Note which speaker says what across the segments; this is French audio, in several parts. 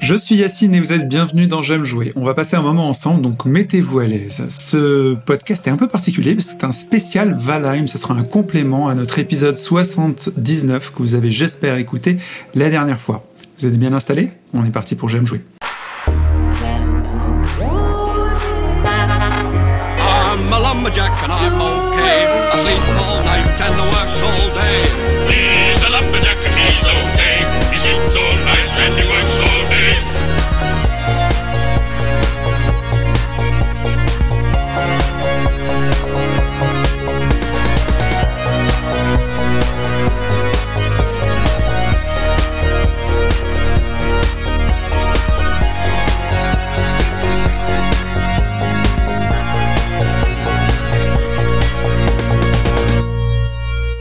Speaker 1: Je suis Yacine et vous êtes bienvenue dans J'aime jouer. On va passer un moment ensemble, donc mettez-vous à l'aise. Ce podcast est un peu particulier c'est un spécial Valheim. Ce sera un complément à notre épisode 79 que vous avez, j'espère, écouté la dernière fois. Vous êtes bien installés? On est parti pour J'aime jouer.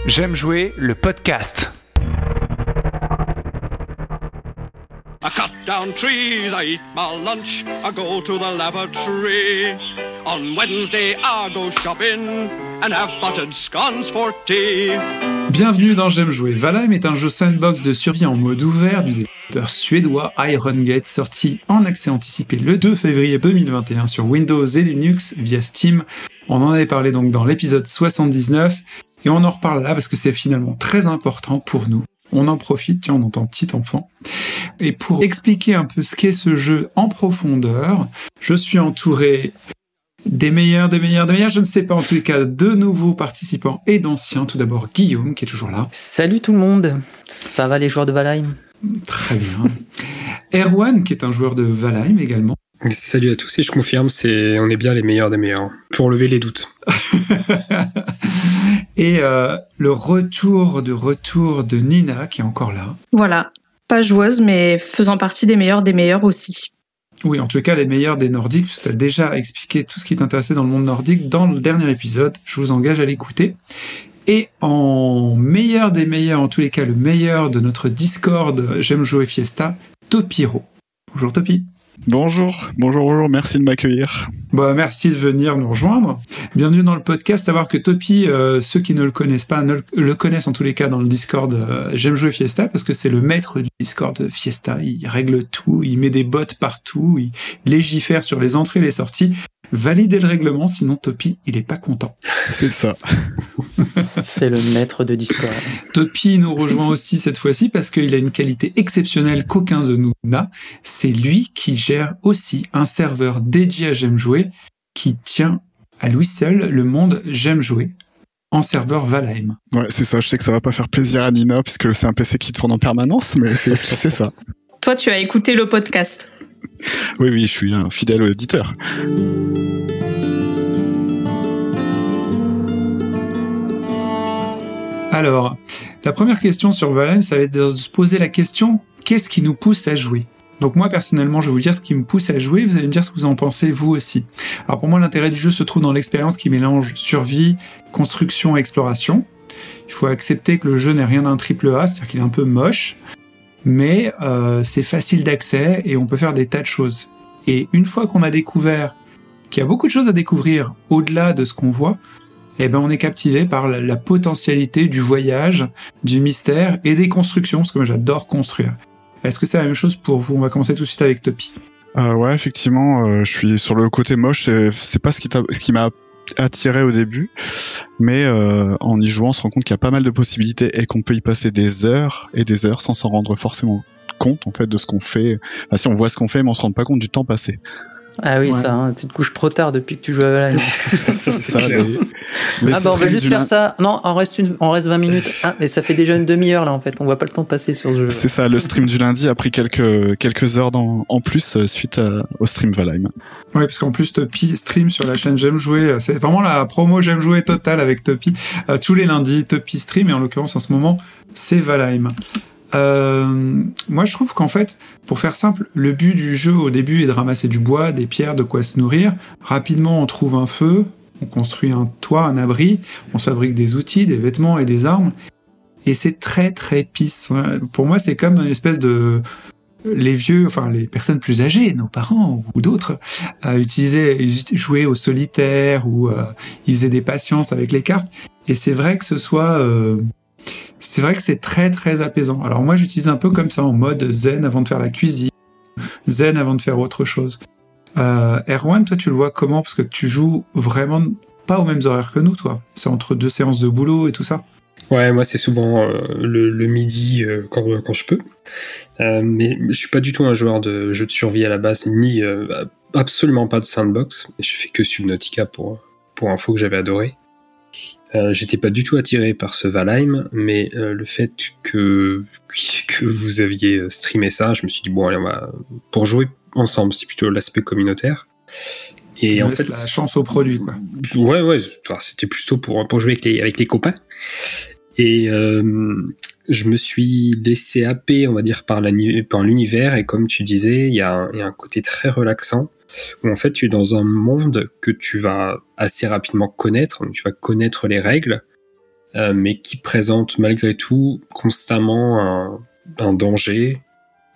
Speaker 1: J'aime jouer le podcast.
Speaker 2: I cut down trees, I eat my lunch, I go to the lavatory. On Wednesday I go shopping and have buttered scones for tea.
Speaker 1: Bienvenue dans J'aime jouer. Valheim est un jeu sandbox de survie en mode ouvert du développeur suédois Iron Gate, sorti en accès anticipé le 2 février 2021 sur Windows et Linux via Steam. On en avait parlé donc dans l'épisode 79 et on en reparle là parce que c'est finalement très important pour nous. On en profite, tiens, on entend petit enfant. Et pour expliquer un peu ce qu'est ce jeu en profondeur, je suis entouré des meilleurs, des meilleurs, des meilleurs, je ne sais pas, en tous les cas, de nouveaux participants et d'anciens. Tout d'abord, Guillaume, qui est toujours là.
Speaker 3: Salut tout le monde, ça va les joueurs de Valheim?
Speaker 1: Très bien. Erwan, qui est un joueur de Valheim également.
Speaker 4: Salut à tous et je confirme, c'est on est bien les meilleurs des meilleurs pour lever les doutes.
Speaker 1: et euh, le retour de retour de Nina, qui est encore là.
Speaker 5: Voilà, pas joueuse, mais faisant partie des meilleurs des meilleurs aussi.
Speaker 1: Oui, en tout cas, les meilleurs des Nordiques, puisque tu as déjà expliqué tout ce qui t'intéressait dans le monde nordique dans le dernier épisode. Je vous engage à l'écouter. Et en meilleur des meilleurs, en tous les cas, le meilleur de notre Discord J'aime jouer Fiesta, Topiro. Bonjour Topi.
Speaker 6: Bonjour, bonjour, bonjour, merci de m'accueillir.
Speaker 1: Bah, merci de venir nous rejoindre. Bienvenue dans le podcast. Savoir que Topi, euh, ceux qui ne le connaissent pas, le, connaissent en tous les cas dans le Discord euh, J'aime jouer Fiesta parce que c'est le maître du Discord Fiesta. Il règle tout, il met des bots partout, il légifère sur les entrées et les sorties. Validez le règlement, sinon Topi, il est pas content.
Speaker 6: C'est ça.
Speaker 3: C'est le maître de Discord.
Speaker 1: Topi nous rejoint aussi cette fois-ci parce qu'il a une qualité exceptionnelle qu'aucun de nous n'a. C'est lui qui gère aussi un serveur dédié à J'aime jouer qui tient à lui seul le monde J'aime jouer en serveur Valheim.
Speaker 6: Ouais, c'est ça. Je sais que ça va pas faire plaisir à Nina puisque c'est un PC qui tourne en permanence, mais c'est c'est ça.
Speaker 5: Toi, tu as écouté le podcast.
Speaker 6: Oui, oui, je suis un fidèle auditeur.
Speaker 1: Alors, la première question sur Valheim, ça va être de se poser la question qu'est-ce qui nous pousse à jouer? Donc moi personnellement, je vais vous dire ce qui me pousse à jouer, vous allez me dire ce que vous en pensez vous aussi. Alors pour moi, l'intérêt du jeu se trouve dans l'expérience qui mélange survie, construction et exploration. Il faut accepter que le jeu n'est rien d'un triple A, c'est-à-dire qu'il est un peu moche, mais euh, c'est facile d'accès et on peut faire des tas de choses. Et une fois qu'on a découvert qu'il y a beaucoup de choses à découvrir au-delà de ce qu'on voit, eh ben on est captivé par la, potentialité du voyage, du mystère et des constructions, parce que moi j'adore construire. Est-ce que c'est la même chose pour vous? On va commencer tout de suite avec Topi.
Speaker 6: Euh, ouais, effectivement, euh, je suis sur le côté moche. C'est pas ce qui m'a attiré au début, mais euh, en y jouant, on se rend compte qu'il y a pas mal de possibilités et qu'on peut y passer des heures et des heures sans s'en rendre forcément compte en fait de ce qu'on fait. Si on voit ce qu'on fait, mais on se rend pas compte du temps passé.
Speaker 3: Ah oui,
Speaker 1: Ouais.
Speaker 3: ça, hein, tu te couches trop tard depuis que tu joues à Valheim.
Speaker 6: Ça,
Speaker 3: ah bah on va juste faire
Speaker 6: lin-
Speaker 3: ça. Non, on reste, une, on reste 20 minutes. Ah, mais ça fait déjà une demi-heure là en fait. On voit pas le temps de passer sur ce jeu.
Speaker 6: C'est ça, le stream du lundi a pris quelques, quelques heures dans- en plus euh, suite à- au stream Valheim.
Speaker 1: Oui, parce qu'en plus Topi stream sur la chaîne J'aime jouer. C'est vraiment la promo J'aime jouer totale avec Topi. Euh, tous les lundis, Topi stream et en l'occurrence en ce moment, c'est Valheim. Euh, moi, je trouve qu'en fait, pour faire simple, le but du jeu au début est de ramasser du bois, des pierres, de quoi se nourrir. Rapidement, on trouve un feu, on construit un toit, un abri, on se fabrique des outils, des vêtements et des armes. Et c'est très très pisse. Pour moi, c'est comme une espèce de les vieux, enfin les personnes plus âgées, nos parents ou d'autres, euh, utilisaient, jouaient au solitaire ou euh, ils faisaient des patiences avec les cartes. Et c'est vrai que ce soit, euh, c'est vrai que c'est très très apaisant. Alors moi, j'utilise un peu comme ça en mode zen avant de faire la cuisine. zen avant de faire autre chose. Euh, Erwan, toi, tu le vois comment? Parce que tu joues vraiment pas aux mêmes horaires que nous, toi. C'est entre deux séances de boulot et tout ça.
Speaker 4: Ouais, moi c'est souvent euh, le, midi euh, quand, je peux. Mais je suis pas du tout un joueur de jeux de survie à la base, ni absolument pas de sandbox. Je fais que Subnautica pour, pour info que j'avais adoré. Euh, J'étais pas du tout attiré par ce Valheim, mais euh, le fait que, que vous aviez streamé ça, je me suis dit, bon, allez, on va. Pour jouer ensemble, c'est plutôt l'aspect communautaire. Et
Speaker 1: Tu
Speaker 4: en fait,
Speaker 1: la chance au produit, quoi.
Speaker 4: Ouais, ouais, c'était plutôt pour, pour jouer avec les, avec les copains. Et euh, je me suis laissé happer, on va dire, par l'univers. Et comme tu disais, y, il y a un côté très relaxant où en fait tu es dans un monde que tu vas assez rapidement connaître. Tu vas connaître les règles, euh, mais qui présente malgré tout constamment un, danger,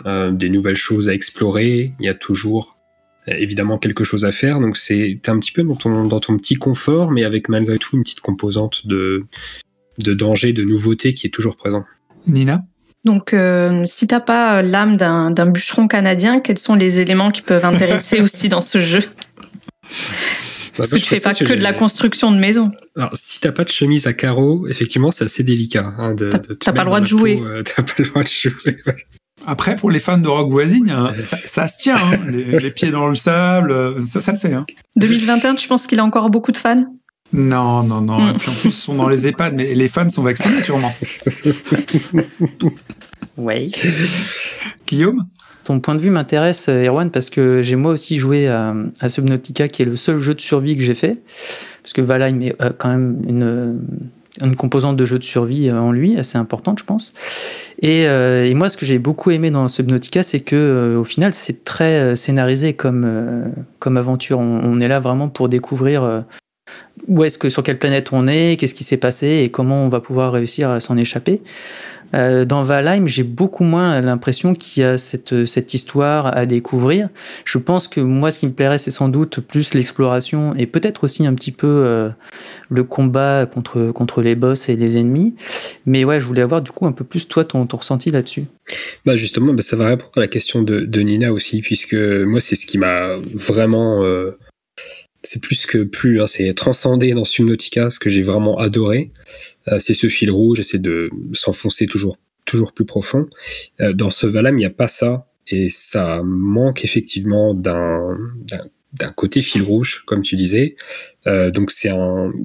Speaker 4: euh, des nouvelles choses à explorer. Il y a toujours euh, évidemment quelque chose à faire. Donc c'est un petit peu dans ton, dans ton petit confort, mais avec malgré tout une petite composante de, de danger, de nouveauté qui est toujours présent.
Speaker 1: Nina?
Speaker 5: Donc, euh, si t'as pas euh, l'âme d'un d'un bûcheron canadien, quels sont les éléments qui peuvent intéresser aussi dans ce jeu? Parce que tu fais pas que de la construction de maison.
Speaker 4: Alors, si t'as pas de chemise à carreaux, effectivement, c'est assez délicat. Hein, de,
Speaker 5: T'as-
Speaker 4: de te
Speaker 5: t'as pas le droit de jouer.
Speaker 4: t'as pas le droit de jouer.
Speaker 1: Après, pour les fans de Rock Voisine, hein, ça, ça se tient. hein. Les, les pieds dans le sable, euh, ça, ça le fait. Hein.
Speaker 5: 2021, tu penses qu'il a encore beaucoup de fans?
Speaker 1: Non, non, non.
Speaker 5: Mm.
Speaker 1: Et puis en plus, ils sont dans les EHPAD, mais les fans sont vaccinés sûrement.
Speaker 3: Ouais.
Speaker 1: Guillaume?
Speaker 3: Ton point de vue m'intéresse, euh, Erwan, parce que j'ai moi aussi joué à, à Subnautica, qui est le seul jeu de survie que j'ai fait. Parce que Valheim est euh, quand même une, une composante de jeu de survie euh, en lui, assez importante, je pense. Et, euh, et moi, ce que j'ai beaucoup aimé dans Subnautica, c'est que euh, au final, c'est très euh, scénarisé comme, euh, comme aventure. On, on est là vraiment pour découvrir euh, où est-ce que sur quelle planète on est, qu'est-ce qui s'est passé et comment on va pouvoir réussir à s'en échapper. Euh, dans Valheim, j'ai beaucoup moins l'impression qu'il y a cette, cette histoire à découvrir. Je pense que moi, ce qui me plairait, c'est sans doute plus l'exploration et peut-être aussi un petit peu euh, le combat contre, contre les boss et les ennemis. Mais ouais, je voulais avoir du coup un peu plus toi ton, ressenti là-dessus.
Speaker 4: Bah justement, bah, ça va répondre à la question de, de Nina aussi, puisque moi, c'est ce qui m'a vraiment. euh, c'est plus que plus, hein, c'est transcendé dans Subnautica, ce que j'ai vraiment adoré. Euh, c'est ce fil rouge, c'est de s'enfoncer toujours, toujours plus profond. Euh, dans ce Valhalla, il n'y a pas ça, et ça manque effectivement d'un côté fil rouge, comme tu disais. Euh, donc c'est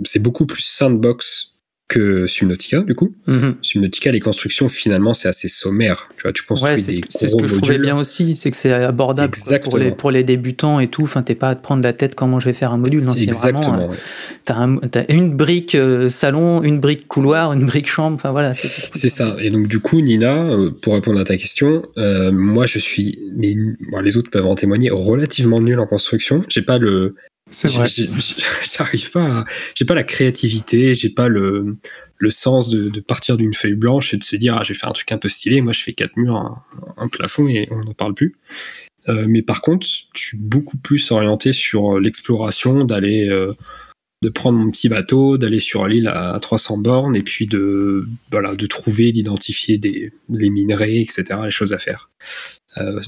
Speaker 4: c'est beaucoup plus sandbox que Subnautica, du coup.
Speaker 3: Mhm.
Speaker 4: Subnautica, les constructions, finalement, c'est assez sommaire. Tu vois, tu construis
Speaker 3: Ouais,
Speaker 4: des
Speaker 3: ce, c'est ce que je trouvais bien aussi, c'est que c'est abordable quoi, pour, les, pour les débutants et tout. Enfin, t'es pas à te prendre la tête comment je vais faire un module. Non, c'est
Speaker 4: Exactement.
Speaker 3: vraiment. euh,
Speaker 4: ouais.
Speaker 3: T'as un- t'as une brique euh, salon, une brique couloir, une brique chambre. Enfin voilà. C'est
Speaker 4: ça. Et donc, du coup, Nina, euh, pour répondre à ta question, euh, moi, je suis, mais bon, les autres peuvent en témoigner, relativement nul en construction. J'ai pas le,
Speaker 1: C'est vrai.
Speaker 4: j'arrive pas, j'ai pas la créativité, j'ai pas le, le sens de, partir d'une feuille blanche et de se dire, ah, je vais faire un truc un peu stylé. Moi, je fais quatre murs, un, plafond et on n'en parle plus. Euh, mais par contre, je suis beaucoup plus orienté sur euh, l'exploration, d'aller, euh, de prendre mon petit bateau, d'aller sur l'île à 300 bornes et puis de, voilà, de trouver, d'identifier les minerais, etc., les choses à faire.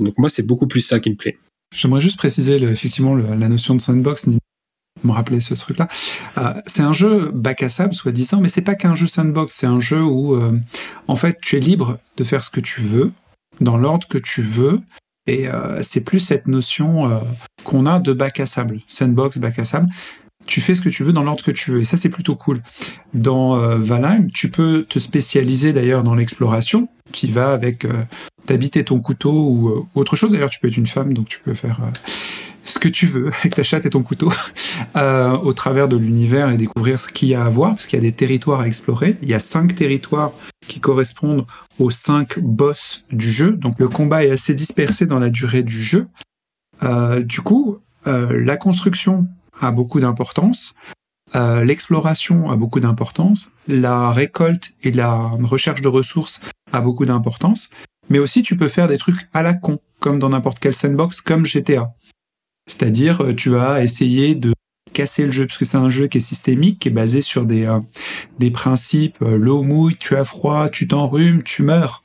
Speaker 4: Donc moi, c'est beaucoup plus ça qui me plaît.
Speaker 1: J'aimerais juste préciser effectivement la notion de sandbox. Me rappeler ce truc-là. Euh, c'est un jeu bac à sable, soi-disant, mais c'est pas qu'un jeu sandbox. C'est un jeu où, euh, en fait, tu es libre de faire ce que tu veux, dans l'ordre que tu veux. Et euh, c'est plus cette notion qu'on a de bac à sable, sandbox, bac à sable. Tu fais ce que tu veux dans l'ordre que tu veux. Et ça, c'est plutôt cool. Dans euh, Valheim, tu peux te spécialiser d'ailleurs dans l'exploration, qui va avec euh, t'habiter ton couteau ou euh, autre chose. D'ailleurs, tu peux être une femme, donc tu peux faire euh, ce que tu veux avec ta chatte et ton couteau au travers de l'univers et découvrir ce qu'il y a à voir, parce qu'il y a des territoires à explorer. Il y a cinq territoires qui correspondent aux cinq boss du jeu. Donc le combat est assez dispersé dans la durée du jeu. Du coup, la construction a beaucoup d'importance. Euh, L'exploration a beaucoup d'importance, la récolte et la recherche de ressources a beaucoup d'importance, mais aussi tu peux faire des trucs à la con, comme dans n'importe quel sandbox, comme GTA. C'est-à-dire, euh, tu vas essayer de casser le jeu, parce que c'est un jeu qui est systémique, qui est basé sur des, euh, principes, l'eau mouille, tu as froid, tu t'enrhumes, tu meurs.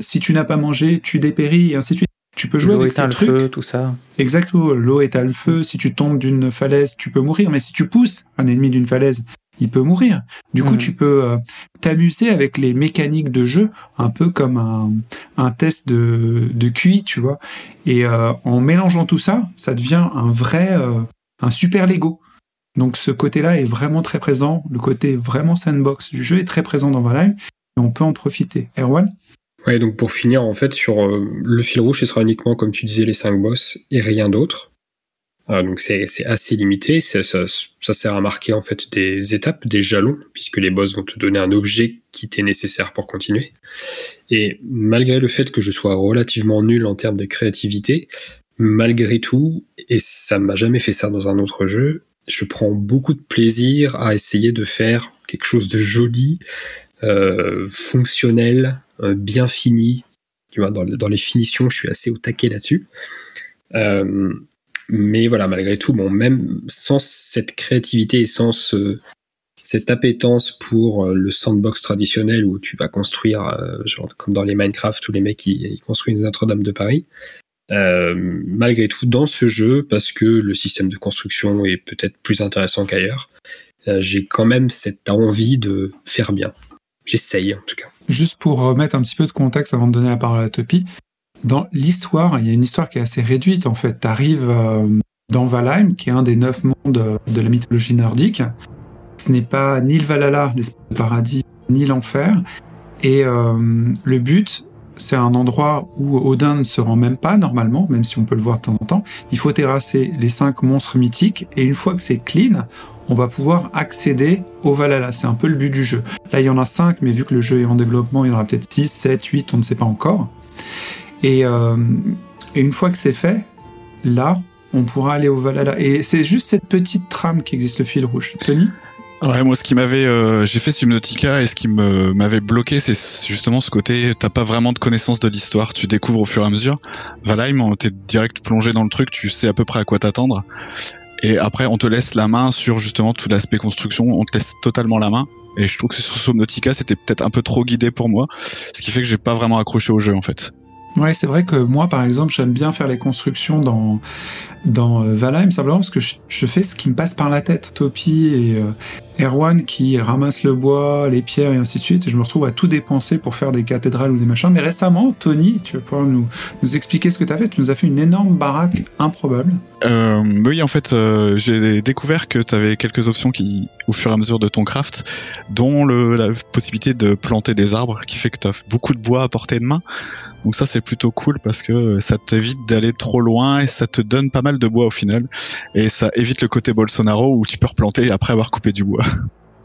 Speaker 1: Si tu n'as pas mangé, tu dépéris, et ainsi de suite. Tu peux jouer avec ces
Speaker 3: le
Speaker 1: trucs.
Speaker 3: feu, tout ça.
Speaker 1: Exactement, l'eau éteint le feu. Si tu tombes d'une falaise, tu peux mourir. Mais si tu pousses un ennemi d'une falaise, il peut mourir. Du coup,
Speaker 3: Mhm.
Speaker 1: tu peux euh, t'amuser avec les mécaniques de jeu, un peu comme un, un test de, de QI, tu vois. Et euh, en mélangeant tout ça, ça devient un vrai, euh, un super Lego. Donc ce côté-là est vraiment très présent. Le côté vraiment sandbox du jeu est très présent dans Valheim. Et on peut en profiter. Erwan?
Speaker 4: Ouais, donc pour finir, en fait, sur euh, le fil rouge, ce sera uniquement, comme tu disais, les 5 boss et rien d'autre. Euh, donc c'est assez limité. Ça, sert à marquer en fait des étapes, des jalons, puisque les boss vont te donner un objet qui t'est nécessaire pour continuer. Et malgré le fait que je sois relativement nul en termes de créativité, malgré tout, et ça m'a jamais fait ça dans un autre jeu, je prends beaucoup de plaisir à essayer de faire quelque chose de joli, euh, fonctionnel, bien fini. Tu vois, dans, les finitions, je suis assez au taquet là-dessus. Euh, mais voilà, malgré tout, bon, même sans cette créativité et sans ce- cette appétence pour euh, le sandbox traditionnel où tu vas construire, euh, genre comme dans les Minecraft, tous les mecs qui ils construisent Notre-Dame de Paris. euh, malgré tout, dans ce jeu, parce que le système de construction est peut-être plus intéressant qu'ailleurs, euh, j'ai quand même cette envie de faire bien. J'essaye en tout cas.
Speaker 1: Juste pour remettre un petit peu de contexte avant de donner la parole à Topi, dans l'histoire, il y a une histoire qui est assez réduite en fait. Tu arrives dans Valheim, qui est un des neuf mondes euh, de la mythologie nordique. Ce n'est pas ni le Valhalla, l'espace de paradis, ni l'enfer. Et euh, le but, c'est un endroit où Odin ne se rend même pas normalement, même si on peut le voir de temps en temps. Il faut terrasser les cinq monstres mythiques, et une fois que c'est clean, on va pouvoir accéder au Valhalla. C'est un peu le but du jeu. Là, il y en a 5, mais vu que le jeu est en développement, il y en aura peut-être 6, 7, 8, on ne sait pas encore. Et, euh, et une fois que c'est fait, là, on pourra aller au Valhalla. Et c'est juste cette petite trame qui existe, le fil rouge. Tony?
Speaker 6: Ouais, moi, ce qui m'avait, euh, j'ai fait Subnautica et ce qui m'avait bloqué, c'est justement ce côté, t'as pas vraiment de connaissance de l'histoire, tu découvres au fur et à mesure. Valheim, t'es direct plongé dans le truc, tu sais à peu près à quoi t'attendre. Et après, on te laisse la main sur justement tout l'aspect construction, on te laisse totalement la main. Et je trouve que sur Subnautica, c'était peut-être un peu trop guidé pour moi, ce qui fait que j'ai pas vraiment accroché au jeu en fait.
Speaker 1: Ouais, c'est vrai que moi, par exemple, j'aime bien faire les constructions dans, dans euh, Valheim, simplement parce que je, fais ce qui me passe par la tête. Topi et euh, Erwan qui ramassent le bois, les pierres et ainsi de suite, et je me retrouve à tout dépenser pour faire des cathédrales ou des machins. Mais récemment, Tony, tu vas pouvoir nous, nous expliquer ce que tu as fait. Tu nous as fait une énorme baraque improbable.
Speaker 6: Euh, oui, en fait, euh, j'ai découvert que tu avais quelques options qui, au fur et à mesure de ton craft, dont le, la possibilité de planter des arbres, qui fait que tu as beaucoup de bois à portée de main. Donc ça, c'est plutôt cool parce que ça t'évite d'aller trop loin et ça te donne pas mal de bois au final. Et ça évite le côté Bolsonaro où tu peux replanter après avoir coupé du bois.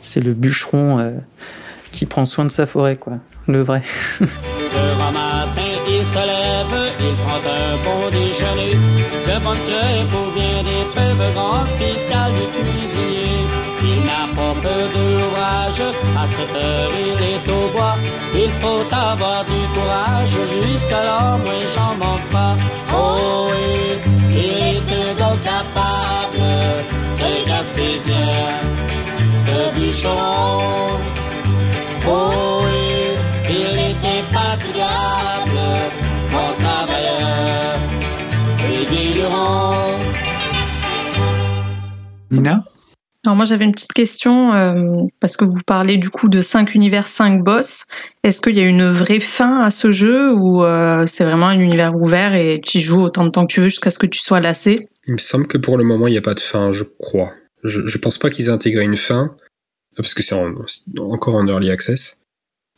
Speaker 3: C'est le bûcheron euh, qui prend soin de sa forêt, quoi. Le vrai.
Speaker 7: Le grand matin, il se lève, il prend un bon déjeuner. De bonne crêpe ou bien des fèves grand spécial du cuisinier. Peur de l'ouvrage, à cette heure il est au bois. Il faut avoir du courage, jusqu'alors moi j'en manque pas. Oh oui, il un gars capable, c'est Gaspésien, ce bûcheron. Oh oui, il est infatigable, mon travailleur, régulièrement.
Speaker 1: Nina?
Speaker 5: Alors moi j'avais une petite question euh, parce que vous parlez du coup de 5 univers, 5 boss. Est-ce qu'il y a une vraie fin à ce jeu ou euh, c'est vraiment un univers ouvert et tu y joues autant de temps que tu veux jusqu'à ce que tu sois lassé?
Speaker 4: Il me semble que pour le moment, il n'y a pas de fin, je crois. Je, je pense pas qu'ils aient intégré une fin, parce que c'est en- encore en early access.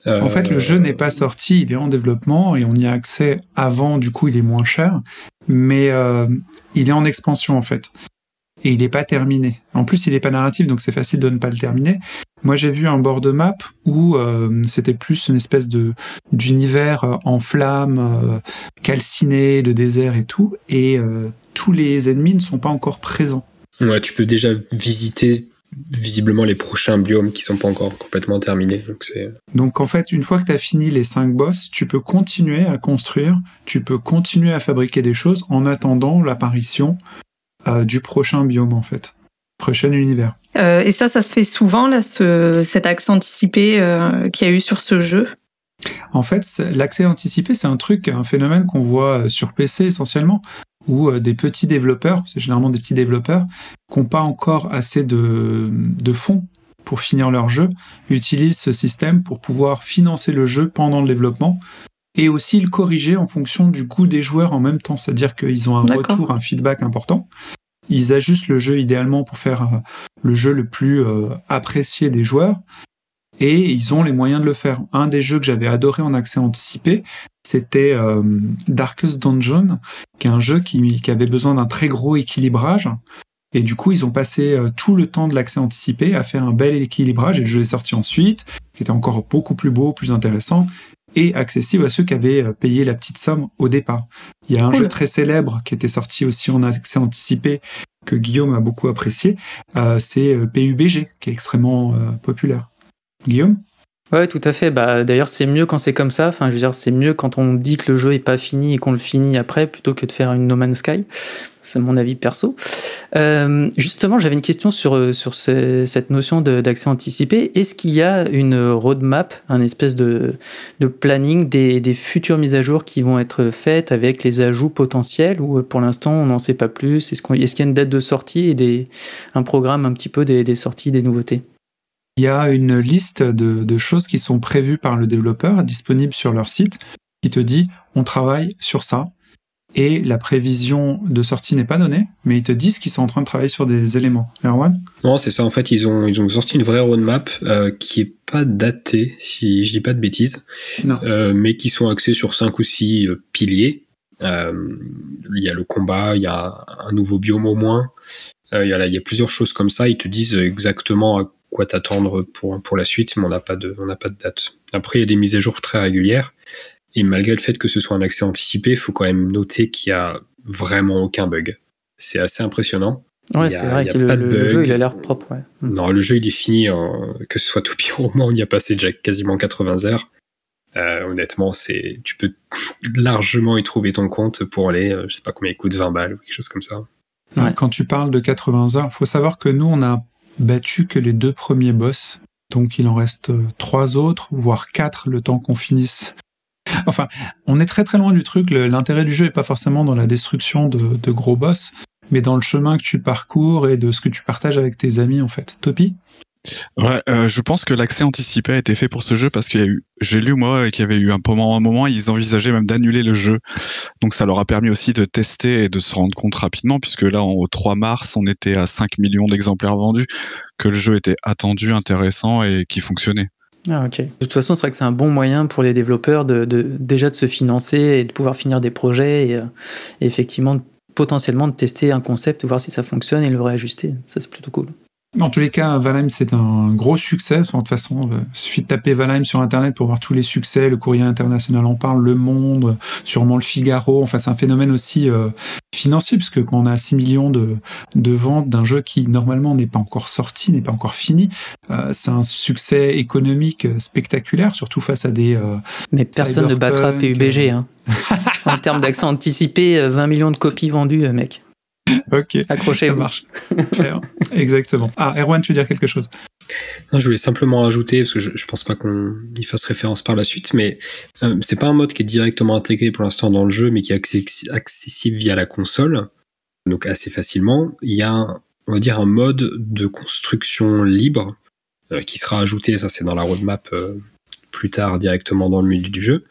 Speaker 1: En fait, le
Speaker 4: Euh,
Speaker 1: jeu n'est pas sorti, il est en développement et on y a accès avant, du coup, il est moins cher, mais euh, il est en expansion en fait. Et il n'est pas terminé. En plus, il n'est pas narratif, donc c'est facile de ne pas le terminer. Moi, j'ai vu un bord de map où euh, c'était plus une espèce de d'univers euh, en flammes, euh, calciné, de désert et tout, et euh, tous les ennemis ne sont pas encore présents.
Speaker 4: Ouais, tu peux déjà visiter visiblement les prochains biomes qui sont pas encore complètement terminés. Donc
Speaker 1: Donc en fait, une fois que tu as fini les cinq boss, tu peux continuer à construire, tu peux continuer à fabriquer des choses en attendant l'apparition du prochain biome en fait, prochain univers.
Speaker 5: Euh, Et ça, ça se fait souvent là, ce, cet accès anticipé euh, qu'il y a eu sur ce jeu?
Speaker 1: En fait, l'accès anticipé, c'est un truc, un phénomène qu'on voit euh, sur PC essentiellement, où euh, des petits développeurs, c'est généralement des petits développeurs, qui n'ont pas encore assez de, de fonds pour finir leur jeu, utilisent ce système pour pouvoir financer le jeu pendant le développement et aussi le corriger en fonction du goût des joueurs en même temps. C'est-à-dire qu'ils ont un retour, un feedback important. Ils ajustent le jeu idéalement pour faire euh, le jeu le plus euh, apprécié des joueurs et ils ont les moyens de le faire. Un des jeux que j'avais adoré en accès anticipé, c'était euh, Darkest Dungeon, qui est un jeu qui, qui avait besoin d'un très gros équilibrage. Et du coup, ils ont passé tout le temps de l'accès anticipé à faire un bel équilibrage. Et le jeu est sorti ensuite, qui était encore beaucoup plus beau, plus intéressant et accessible à ceux qui avaient euh, payé la petite somme au départ. Il y a un
Speaker 5: Cool.
Speaker 1: jeu très célèbre qui était sorti aussi en accès anticipé que Guillaume a beaucoup apprécié, euh, c'est euh, PUBG, qui est extrêmement euh, populaire. Guillaume?
Speaker 3: Ouais, tout à fait. Bah, d'ailleurs, c'est mieux quand c'est comme ça. Enfin, je veux dire, c'est mieux quand on dit que le jeu est pas fini et qu'on le finit après, plutôt que de faire une No Man's Sky. C'est mon avis perso. Euh, justement, j'avais une question sur, euh, sur ce- cette notion d'accès anticipé. Est-ce qu'il y a une roadmap, un espèce de, de planning des, des futures mises à jour qui vont être faites avec les ajouts potentiels ou euh, pour l'instant on n'en sait pas plus? Est-ce qu'on- est-ce qu'il y a une date de sortie et des, un programme un petit peu des, des sorties, des nouveautés?
Speaker 1: Il y a une liste de, de choses qui sont prévues par le développeur, disponibles sur leur site, qui te dit on travaille sur ça. Et la prévision de sortie n'est pas donnée, mais ils te disent qu'ils sont en train de travailler sur des éléments. Erwan?
Speaker 4: Non, c'est ça. En fait, ils ont, ils ont sorti une vraie roadmap euh, qui est pas datée, si je dis pas de bêtises, euh, mais qui sont axés sur cinq ou six euh, piliers. Il y a le combat, il y a un nouveau biome au moins. Il, y a, là- il y a plusieurs choses comme ça. Ils te disent exactement à quoi t'attendre pour, pour la suite, mais on n'a pas, de- on n'a pas de date. Après, il y a des mises à jour très régulières. Et malgré le fait que ce soit un accès anticipé, il faut quand même noter qu'il y a vraiment aucun bug. C'est assez impressionnant.
Speaker 3: Ouais, c'est vrai
Speaker 4: il y a
Speaker 3: que le,
Speaker 4: pas de
Speaker 3: le jeu
Speaker 4: bug.
Speaker 3: il a l'air propre. Ouais. Mm.
Speaker 4: Non, le jeu il est fini, en- que ce soit tout pire au moins, on y a passé déjà quasiment 80 heures. Euh, honnêtement, c'est, tu peux largement y trouver ton compte pour aller, euh, je sais pas combien il coûte, 20 balles ou quelque chose comme ça.
Speaker 3: Ouais.
Speaker 1: Quand tu parles de 80 heures, faut savoir que nous, on a battu que les deux premiers boss. Donc il en reste euh, trois autres, voire quatre, le temps qu'on finisse. Enfin, on est très très loin du truc. L'intérêt du jeu est pas forcément dans la destruction de, de gros boss, mais dans le chemin que tu parcours et de ce que tu partages avec tes amis, en fait. Topi?
Speaker 6: Ouais, euh, je pense que l'accès anticipé a été fait pour ce jeu parce qu'il y a eu, j'ai lu moi qu'il y avait eu un pendant un moment, ils envisageaient même d'annuler le jeu. Donc ça leur a permis aussi de tester et de se rendre compte rapidement puisque là, en- au 3 mars, on était à 5 millions d'exemplaires vendus, que le jeu était attendu, intéressant et qui fonctionnait.
Speaker 3: Ah, ok. De toute façon, c'est vrai que c'est un bon moyen pour les développeurs de, de- déjà de se financer et de pouvoir finir des projets et, euh, et effectivement potentiellement de tester un concept, de voir si ça fonctionne et le réajuster. Ça, c'est plutôt cool.
Speaker 1: Dans tous les cas, Valheim, c'est un gros succès. Enfin, de toute façon, euh, il suffit de taper Valheim sur Internet pour voir tous les succès. Le courrier international en parle, Le Monde, euh, sûrement le Figaro. Enfin, c'est un phénomène aussi euh, financier, puisque quand on a 6 millions de, de ventes d'un jeu qui, normalement, n'est pas encore sorti, n'est pas encore fini, euh, c'est un succès économique euh, spectaculaire, surtout face à des... euh,
Speaker 3: Mais personne ne battra PUBG. Hein. en termes d'accès anticipé, euh, 20 millions de copies vendues, euh, mec.
Speaker 1: Ok, ça
Speaker 3: Accrochez-vous.
Speaker 1: marche. Exactement. Ah, Erwan, tu veux dire quelque chose?
Speaker 4: Non, je voulais simplement ajouter, parce que je, je pense pas qu'on y fasse référence par la suite, mais euh, c'est pas un mode qui est directement intégré pour l'instant dans le jeu, mais qui est accessi- accessible via la console, donc assez facilement. Il y a, un- on va dire, un mode de construction libre euh, qui sera ajouté, ça c'est dans la roadmap euh, plus tard directement dans le menu du jeu,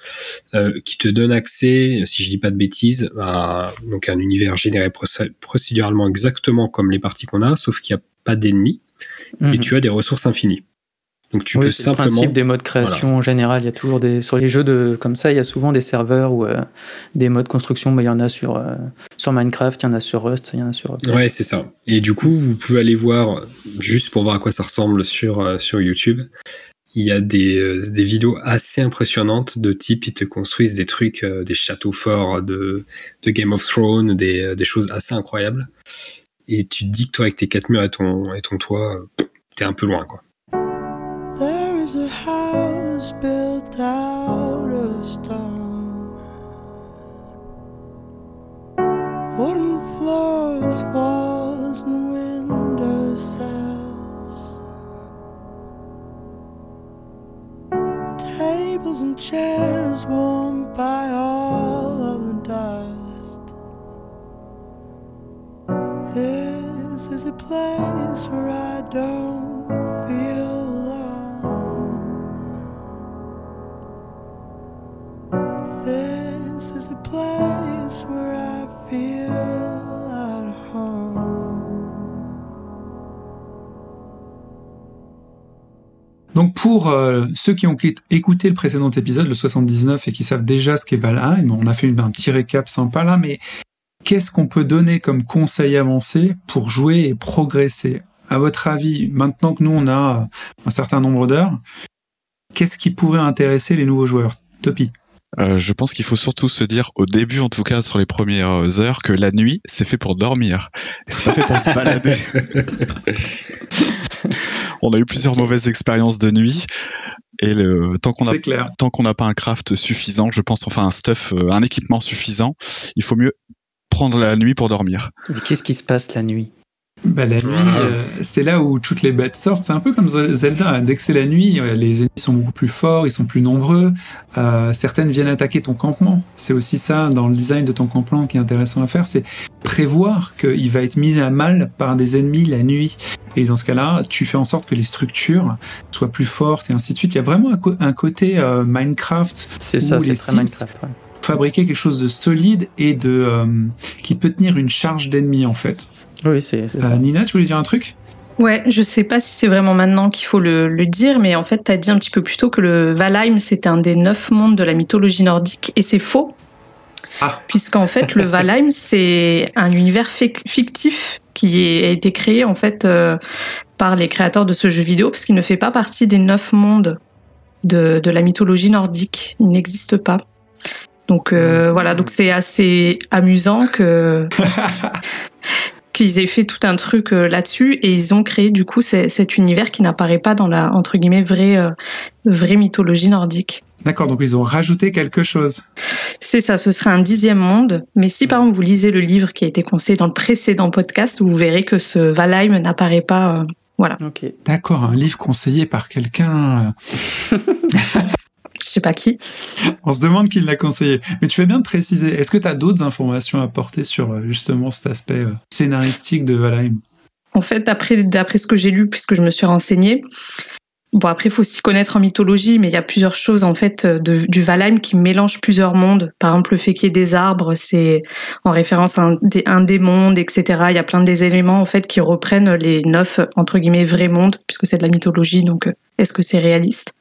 Speaker 4: euh, qui te donne accès, si je dis pas de bêtises, à donc un univers généré procé- procéduralement exactement comme les parties qu'on a, sauf qu'il n'y a pas d'ennemis et
Speaker 3: Mhm.
Speaker 4: tu as des ressources infinies. Donc tu
Speaker 3: oui,
Speaker 4: peux
Speaker 3: c'est le
Speaker 4: simplement.
Speaker 3: principe des modes création en général. Il y a toujours des sur les jeux de comme ça, il y a souvent des serveurs ou euh, des modes construction. Mais il y en a sur euh, sur Minecraft, il y en a sur Rust, il y en a sur.
Speaker 4: Ouais, c'est ça. Et du coup, vous pouvez aller voir, juste pour voir à quoi ça ressemble sur, euh, sur YouTube, il y a des, euh, des vidéos assez impressionnantes de type, ils te construisent des trucs, euh, des châteaux forts de, de Game of Thrones, des, euh, des choses assez incroyables. Et tu te dis que toi, avec tes quatre murs et ton, et ton toit, t'es un peu loin, quoi.
Speaker 8: There is a house built out of stone. And Tables and chairs warmed by all of the dust. This is a place where I don't feel alone. This is a place where I
Speaker 1: pour euh, ceux qui ont écouté le précédent épisode, le 79, et qui savent déjà ce qu'est Valheim, on a fait une- un petit récap sympa là, mais qu'est-ce qu'on peut donner comme conseil avancé pour jouer et progresser? À votre avis, maintenant que nous on a un certain nombre d'heures, qu'est-ce qui pourrait intéresser les nouveaux joueurs? Topi
Speaker 6: Euh, je pense qu'il faut surtout se dire, au début en tout cas, sur les premières heures, que la nuit, c'est fait pour dormir. C'est pas fait pour se balader. On a eu plusieurs mauvaises expériences de nuit. Et le, tant qu'on tant qu'on n'a pas un craft suffisant, je pense, enfin un stuff, euh, un équipement suffisant, il faut mieux prendre la nuit pour dormir.
Speaker 3: Mais qu'est-ce qui se passe la nuit?
Speaker 1: Bah, la nuit, euh, c'est là où toutes les bêtes sortent. C'est un peu comme Ze- Zelda. Dès que c'est la nuit, euh, les ennemis sont beaucoup plus forts, ils sont plus nombreux. Euh, certaines viennent attaquer ton campement. C'est aussi ça dans le design de ton campement qui est intéressant à faire, c'est prévoir qu'il va être mis à mal par des ennemis la nuit. Et dans ce cas-là, tu fais en sorte que les structures soient plus fortes et ainsi de suite. Il y a vraiment un, côté euh, Minecraft
Speaker 3: C'est ça, c'est très. Minecraft. ouais.
Speaker 1: fabriquer quelque chose de solide et de euh, qui peut tenir une charge d'ennemis en fait.
Speaker 3: Oui, c'est c'est ça.
Speaker 1: Euh, Nina, tu voulais dire un truc?
Speaker 5: Ouais, je sais pas si c'est vraiment maintenant qu'il faut le, le dire, mais en fait, tu as dit un petit peu plus tôt que le Valheim, c'est un des neuf mondes de la mythologie nordique, et c'est faux.
Speaker 1: Ah.
Speaker 5: Puisqu'en fait, le Valheim, c'est un univers fic- fictif qui a été créé en fait euh, par les créateurs de ce jeu vidéo, parce qu'il ne fait pas partie des neuf mondes de, de la mythologie nordique. Il n'existe pas. Donc euh, voilà, donc c'est assez amusant que qu'ils aient fait tout un truc euh, là-dessus et ils ont créé du coup cet univers qui n'apparaît pas dans la entre guillemets vraie euh, vraie mythologie nordique.
Speaker 1: D'accord, donc ils ont rajouté quelque chose.
Speaker 5: C'est ça, ce serait un dixième monde. Mais si par exemple vous lisez le livre qui a été conseillé dans le précédent podcast, vous verrez que ce Valheim n'apparaît pas. euh, voilà.
Speaker 1: D'accord, un livre conseillé par quelqu'un. euh,
Speaker 5: je sais pas qui.
Speaker 1: On se demande qui l'a conseillé. Mais tu fais bien de préciser. Est-ce que tu as d'autres informations à apporter sur euh, justement cet aspect euh, scénaristique de Valheim?
Speaker 5: En fait, d'après ce que j'ai lu, puisque je me suis renseignée, bon après il faut s'y connaître en mythologie, mais il y a plusieurs choses en fait de, du Valheim qui mélangent plusieurs mondes. Par exemple, le fait qu'il y ait des arbres, c'est en référence à un des, un des mondes, etc. Il y a plein des éléments en fait qui reprennent les neuf entre guillemets vrais mondes, puisque c'est de la mythologie, donc euh, est-ce que c'est réaliste?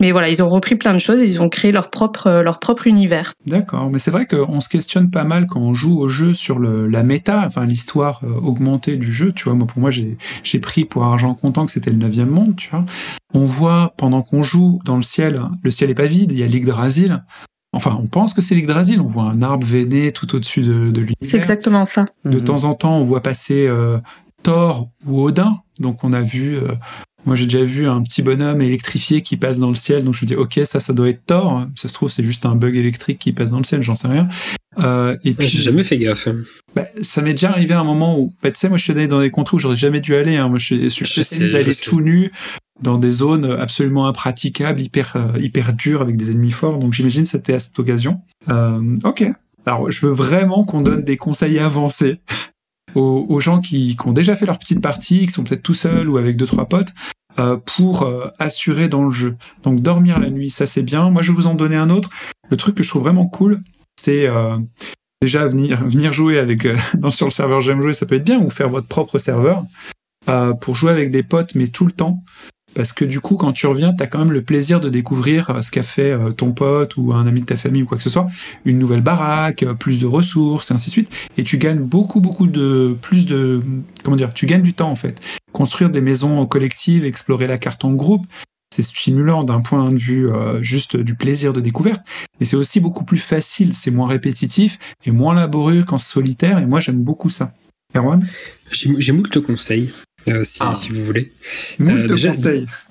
Speaker 5: Mais voilà, ils ont repris plein de choses, ils ont créé leur propre euh, leur propre univers.
Speaker 1: D'accord, mais c'est vrai qu'on se questionne pas mal quand on joue au jeu sur le, la méta, enfin l'histoire euh, augmentée du jeu. Tu vois, moi pour moi j'ai j'ai pris pour argent comptant que c'était le neuvième monde. Tu vois, on voit pendant qu'on joue dans le ciel, le ciel est pas vide, il y a l'Yggdrasil. Enfin, on pense que c'est l'Yggdrasil. On voit un arbre véné tout au-dessus de, de
Speaker 5: C'est
Speaker 1: l'univers.
Speaker 5: exactement ça.
Speaker 1: De
Speaker 3: Mhm.
Speaker 1: temps en temps, on voit passer euh, Thor ou Odin. Donc, on a vu. euh, moi, j'ai déjà vu un petit bonhomme électrifié qui passe dans le ciel. Donc, je me dis, ok, ça, ça doit être Thor. Ça se trouve, c'est juste un bug électrique qui passe dans le ciel. J'en sais rien. Euh, et puis,
Speaker 4: J'ai jamais fait gaffe. hein.
Speaker 1: bah, ça m'est déjà arrivé à un moment où, bah, tu sais, moi, je suis allé dans des contrées où j'aurais jamais dû aller. Hein. Moi, je suis, je suis spécialiste d'aller tout nu dans des zones absolument impraticables, hyper, euh, hyper dures avec des ennemis forts. Donc, j'imagine que c'était à cette occasion. Euh, ok. Alors, je veux vraiment qu'on donne des conseils avancés aux, gens qui, ont déjà fait leur petite partie, qui sont peut-être tout seuls ou avec deux, trois potes, euh, pour euh, assurer dans le jeu. Donc, dormir la nuit, ça c'est bien. Moi, je vais vous en donner un autre. Le truc que je trouve vraiment cool, c'est euh, déjà venir, venir jouer avec, dans, sur le serveur J'aime jouer, ça peut être bien, ou faire votre propre serveur pour jouer avec des potes, mais tout le temps. Parce que du coup, quand tu reviens, tu as quand même le plaisir de découvrir euh, ce qu'a fait euh, ton pote ou un ami de ta famille ou quoi que ce soit. Une nouvelle baraque, euh, plus de ressources, et ainsi de suite. Et tu gagnes beaucoup, beaucoup de... plus de... Comment dire Tu gagnes du temps, en fait. Construire des maisons collectives, explorer la carte en groupe, c'est stimulant d'un point de vue euh, juste du plaisir de découverte. Mais c'est aussi beaucoup plus facile, c'est moins répétitif et moins laborieux qu'en solitaire. Et moi, j'aime beaucoup ça. Erwan?
Speaker 4: J'ai moult conseils, euh, si,
Speaker 1: Ah.
Speaker 4: si vous voulez. Euh,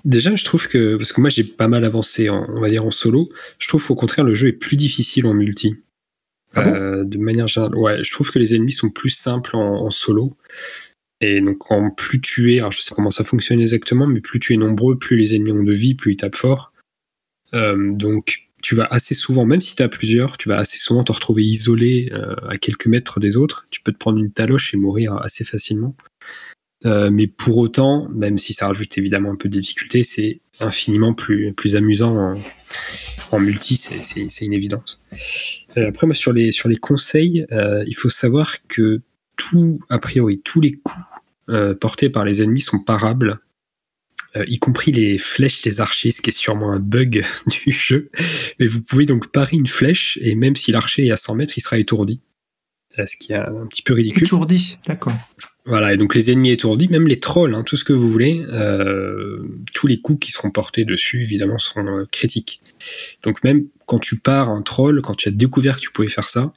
Speaker 4: déjà- je trouve que, parce que moi j'ai pas mal avancé, en, on va dire en solo, je trouve qu'au contraire le jeu est plus difficile en multi.
Speaker 1: Ah bon?
Speaker 4: Euh, de manière générale, ouais, je trouve que les ennemis sont plus simples en, en solo. Et donc, en plus tu es, alors je sais comment ça fonctionne exactement, mais plus tu es nombreux, plus les ennemis ont de vie, plus ils tapent fort. Euh, donc, tu vas assez souvent, même si tu as plusieurs, tu vas assez souvent te retrouver isolé euh, à quelques mètres des autres. Tu peux te prendre une taloche et mourir assez facilement. Euh, mais pour autant, même si ça rajoute évidemment un peu de difficulté, c'est infiniment plus, plus amusant en, multi, c'est- une évidence. Euh, après, sur les, sur les conseils, euh, il faut savoir que tout, a priori, tous les coups euh, portés par les ennemis sont parables, euh, y compris les flèches des archers, ce qui est sûrement un bug du jeu. Mais vous pouvez donc parer une flèche, et même si l'archer est à 100 mètres, il sera étourdi. Euh, Ce qui est un petit peu ridicule.
Speaker 1: Étourdi, d'accord.
Speaker 4: Voilà, et donc les ennemis étourdis, même les trolls, hein, tout ce que vous voulez, euh, tous les coups qui seront portés dessus, évidemment, seront euh, critiques. Donc même quand tu pars un troll, quand tu as découvert que tu pouvais faire ça,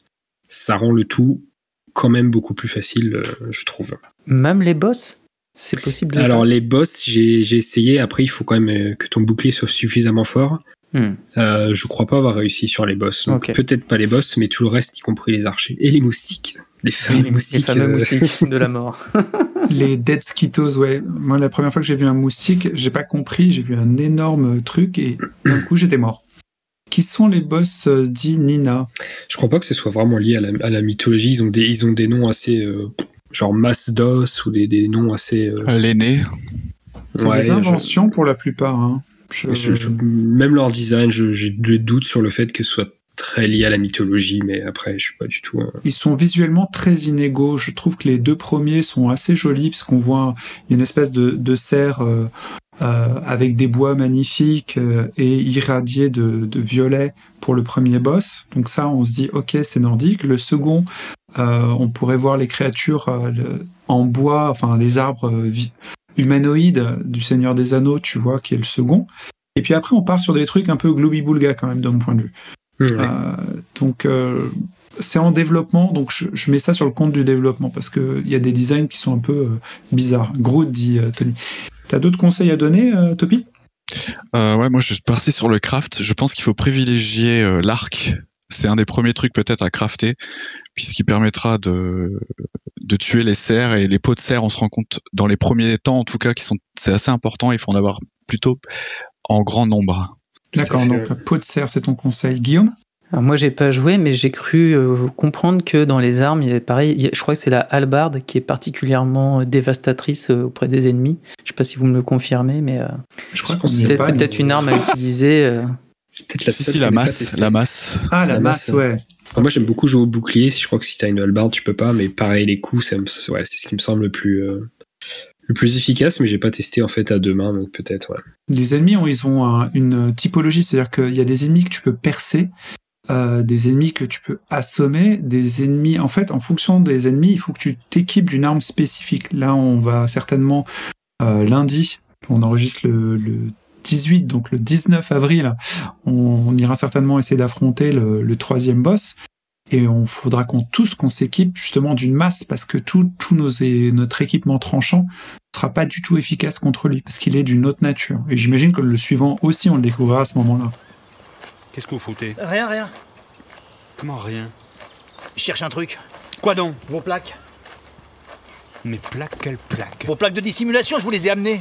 Speaker 4: ça rend le tout quand même beaucoup plus facile, euh, je trouve.
Speaker 3: Même les boss, c'est possible de
Speaker 4: Alors les boss, j'ai essayé, après il faut quand même que ton bouclier soit suffisamment fort.
Speaker 3: Hmm.
Speaker 4: Euh, je crois pas avoir réussi sur les boss. Donc peut-être pas les boss, mais tout le reste, y compris les archers. Et les moustiques. Les fameux
Speaker 3: Les
Speaker 4: moustiques.
Speaker 3: fameux
Speaker 4: euh,
Speaker 3: moustiques de la mort.
Speaker 1: Les Dead Skitos, ouais. Moi, la première fois que j'ai vu un moustique, j'ai pas compris. J'ai vu un énorme truc et d'un coup, j'étais mort. Qui sont les boss euh, dit Nina?
Speaker 4: Je crois pas que ce soit vraiment lié à la, à la mythologie. Ils ont des, ils ont des noms assez. euh, genre Masdos ou des, des noms assez. euh,
Speaker 6: L'aîné.
Speaker 1: C'est
Speaker 4: ouais,
Speaker 1: des
Speaker 4: je-
Speaker 1: inventions pour la plupart. hein. Je-
Speaker 4: je- je- même leur design, j'ai des doutes sur le fait que ce soit très lié à la mythologie, mais après, je suis pas du tout.
Speaker 1: Ils sont visuellement très inégaux. Je trouve que les deux premiers sont assez jolis parce qu'on voit une espèce de, de cerf euh, euh, avec des bois magnifiques euh, et irradié de, de violet pour le premier boss. Donc ça, on se dit ok, c'est nordique. Le second, on pourrait voir les créatures le- en bois, enfin les arbres humanoïdes du Seigneur des Anneaux, tu vois, qui est le second. Et puis après, on part sur des trucs un peu globi-boulga quand même, de mon point de vue.
Speaker 4: ouais.
Speaker 1: Euh, donc euh, c'est en développement, donc je, je mets ça sur le compte du développement parce qu'il y a des designs qui sont un peu euh, bizarres. Groot dit euh, Tony. T'as d'autres conseils à donner, euh, Topi?
Speaker 6: Euh, ouais, moi je suis parti sur le craft. Je pense qu'il faut privilégier euh, l'arc. C'est un des premiers trucs peut-être à crafter, puisqu'il permettra de, de tuer les cerfs et les pots de cerf. On se rend compte dans les premiers temps, en tout cas, qui sont c'est assez important. Il faut en avoir plutôt en grand nombre.
Speaker 1: D'accord, donc la peau de cerf, c'est ton conseil. Guillaume?
Speaker 3: Alors moi, j'ai pas joué, mais j'ai cru euh, comprendre que dans les armes, il y avait pareil. il y a- je crois que c'est la hallebarde qui est particulièrement dévastatrice euh, auprès des ennemis. Je sais pas si vous me le confirmez, mais euh,
Speaker 1: Je crois qu'on
Speaker 3: peut-être c'est peut-être une arme à utiliser. euh.
Speaker 4: C'est peut-être la
Speaker 6: Si, si, la masse, la masse.
Speaker 1: Ah, la,
Speaker 4: La
Speaker 1: masse,
Speaker 4: masse,
Speaker 1: ouais.
Speaker 4: Moi, j'aime beaucoup jouer au bouclier. Je crois que si t'as une hallebarde, tu peux pas, mais pareil, les coups, c'est ce qui me semble le plus, euh, le plus efficace, mais j'ai pas testé en fait à deux mains, donc peut-être, ouais.
Speaker 1: Les ennemis, ont- ils ont un- une typologie, c'est-à-dire qu'il y a des ennemis que tu peux percer, euh, des ennemis que tu peux assommer, des ennemis. En fait, en fonction des ennemis, il faut que tu t'équipes d'une arme spécifique. Là, on va certainement euh, lundi, on enregistre le 18, donc le 19 avril, on, on ira certainement essayer d'affronter le, le troisième boss. Et on faudra qu'on tous qu'on s'équipe justement d'une masse parce que tout, tout nos, notre équipement tranchant sera pas du tout efficace contre lui parce qu'il est d'une autre nature. Et j'imagine que le suivant aussi, on le découvrira à ce moment-là.
Speaker 2: Qu'est-ce que vous foutez?
Speaker 9: Rien, rien.
Speaker 2: Comment rien?
Speaker 9: Je cherche un truc.
Speaker 2: Quoi donc?
Speaker 9: Vos plaques.
Speaker 2: Mes plaques, quelles plaques?
Speaker 9: Vos plaques de dissimulation, je vous les ai amenées.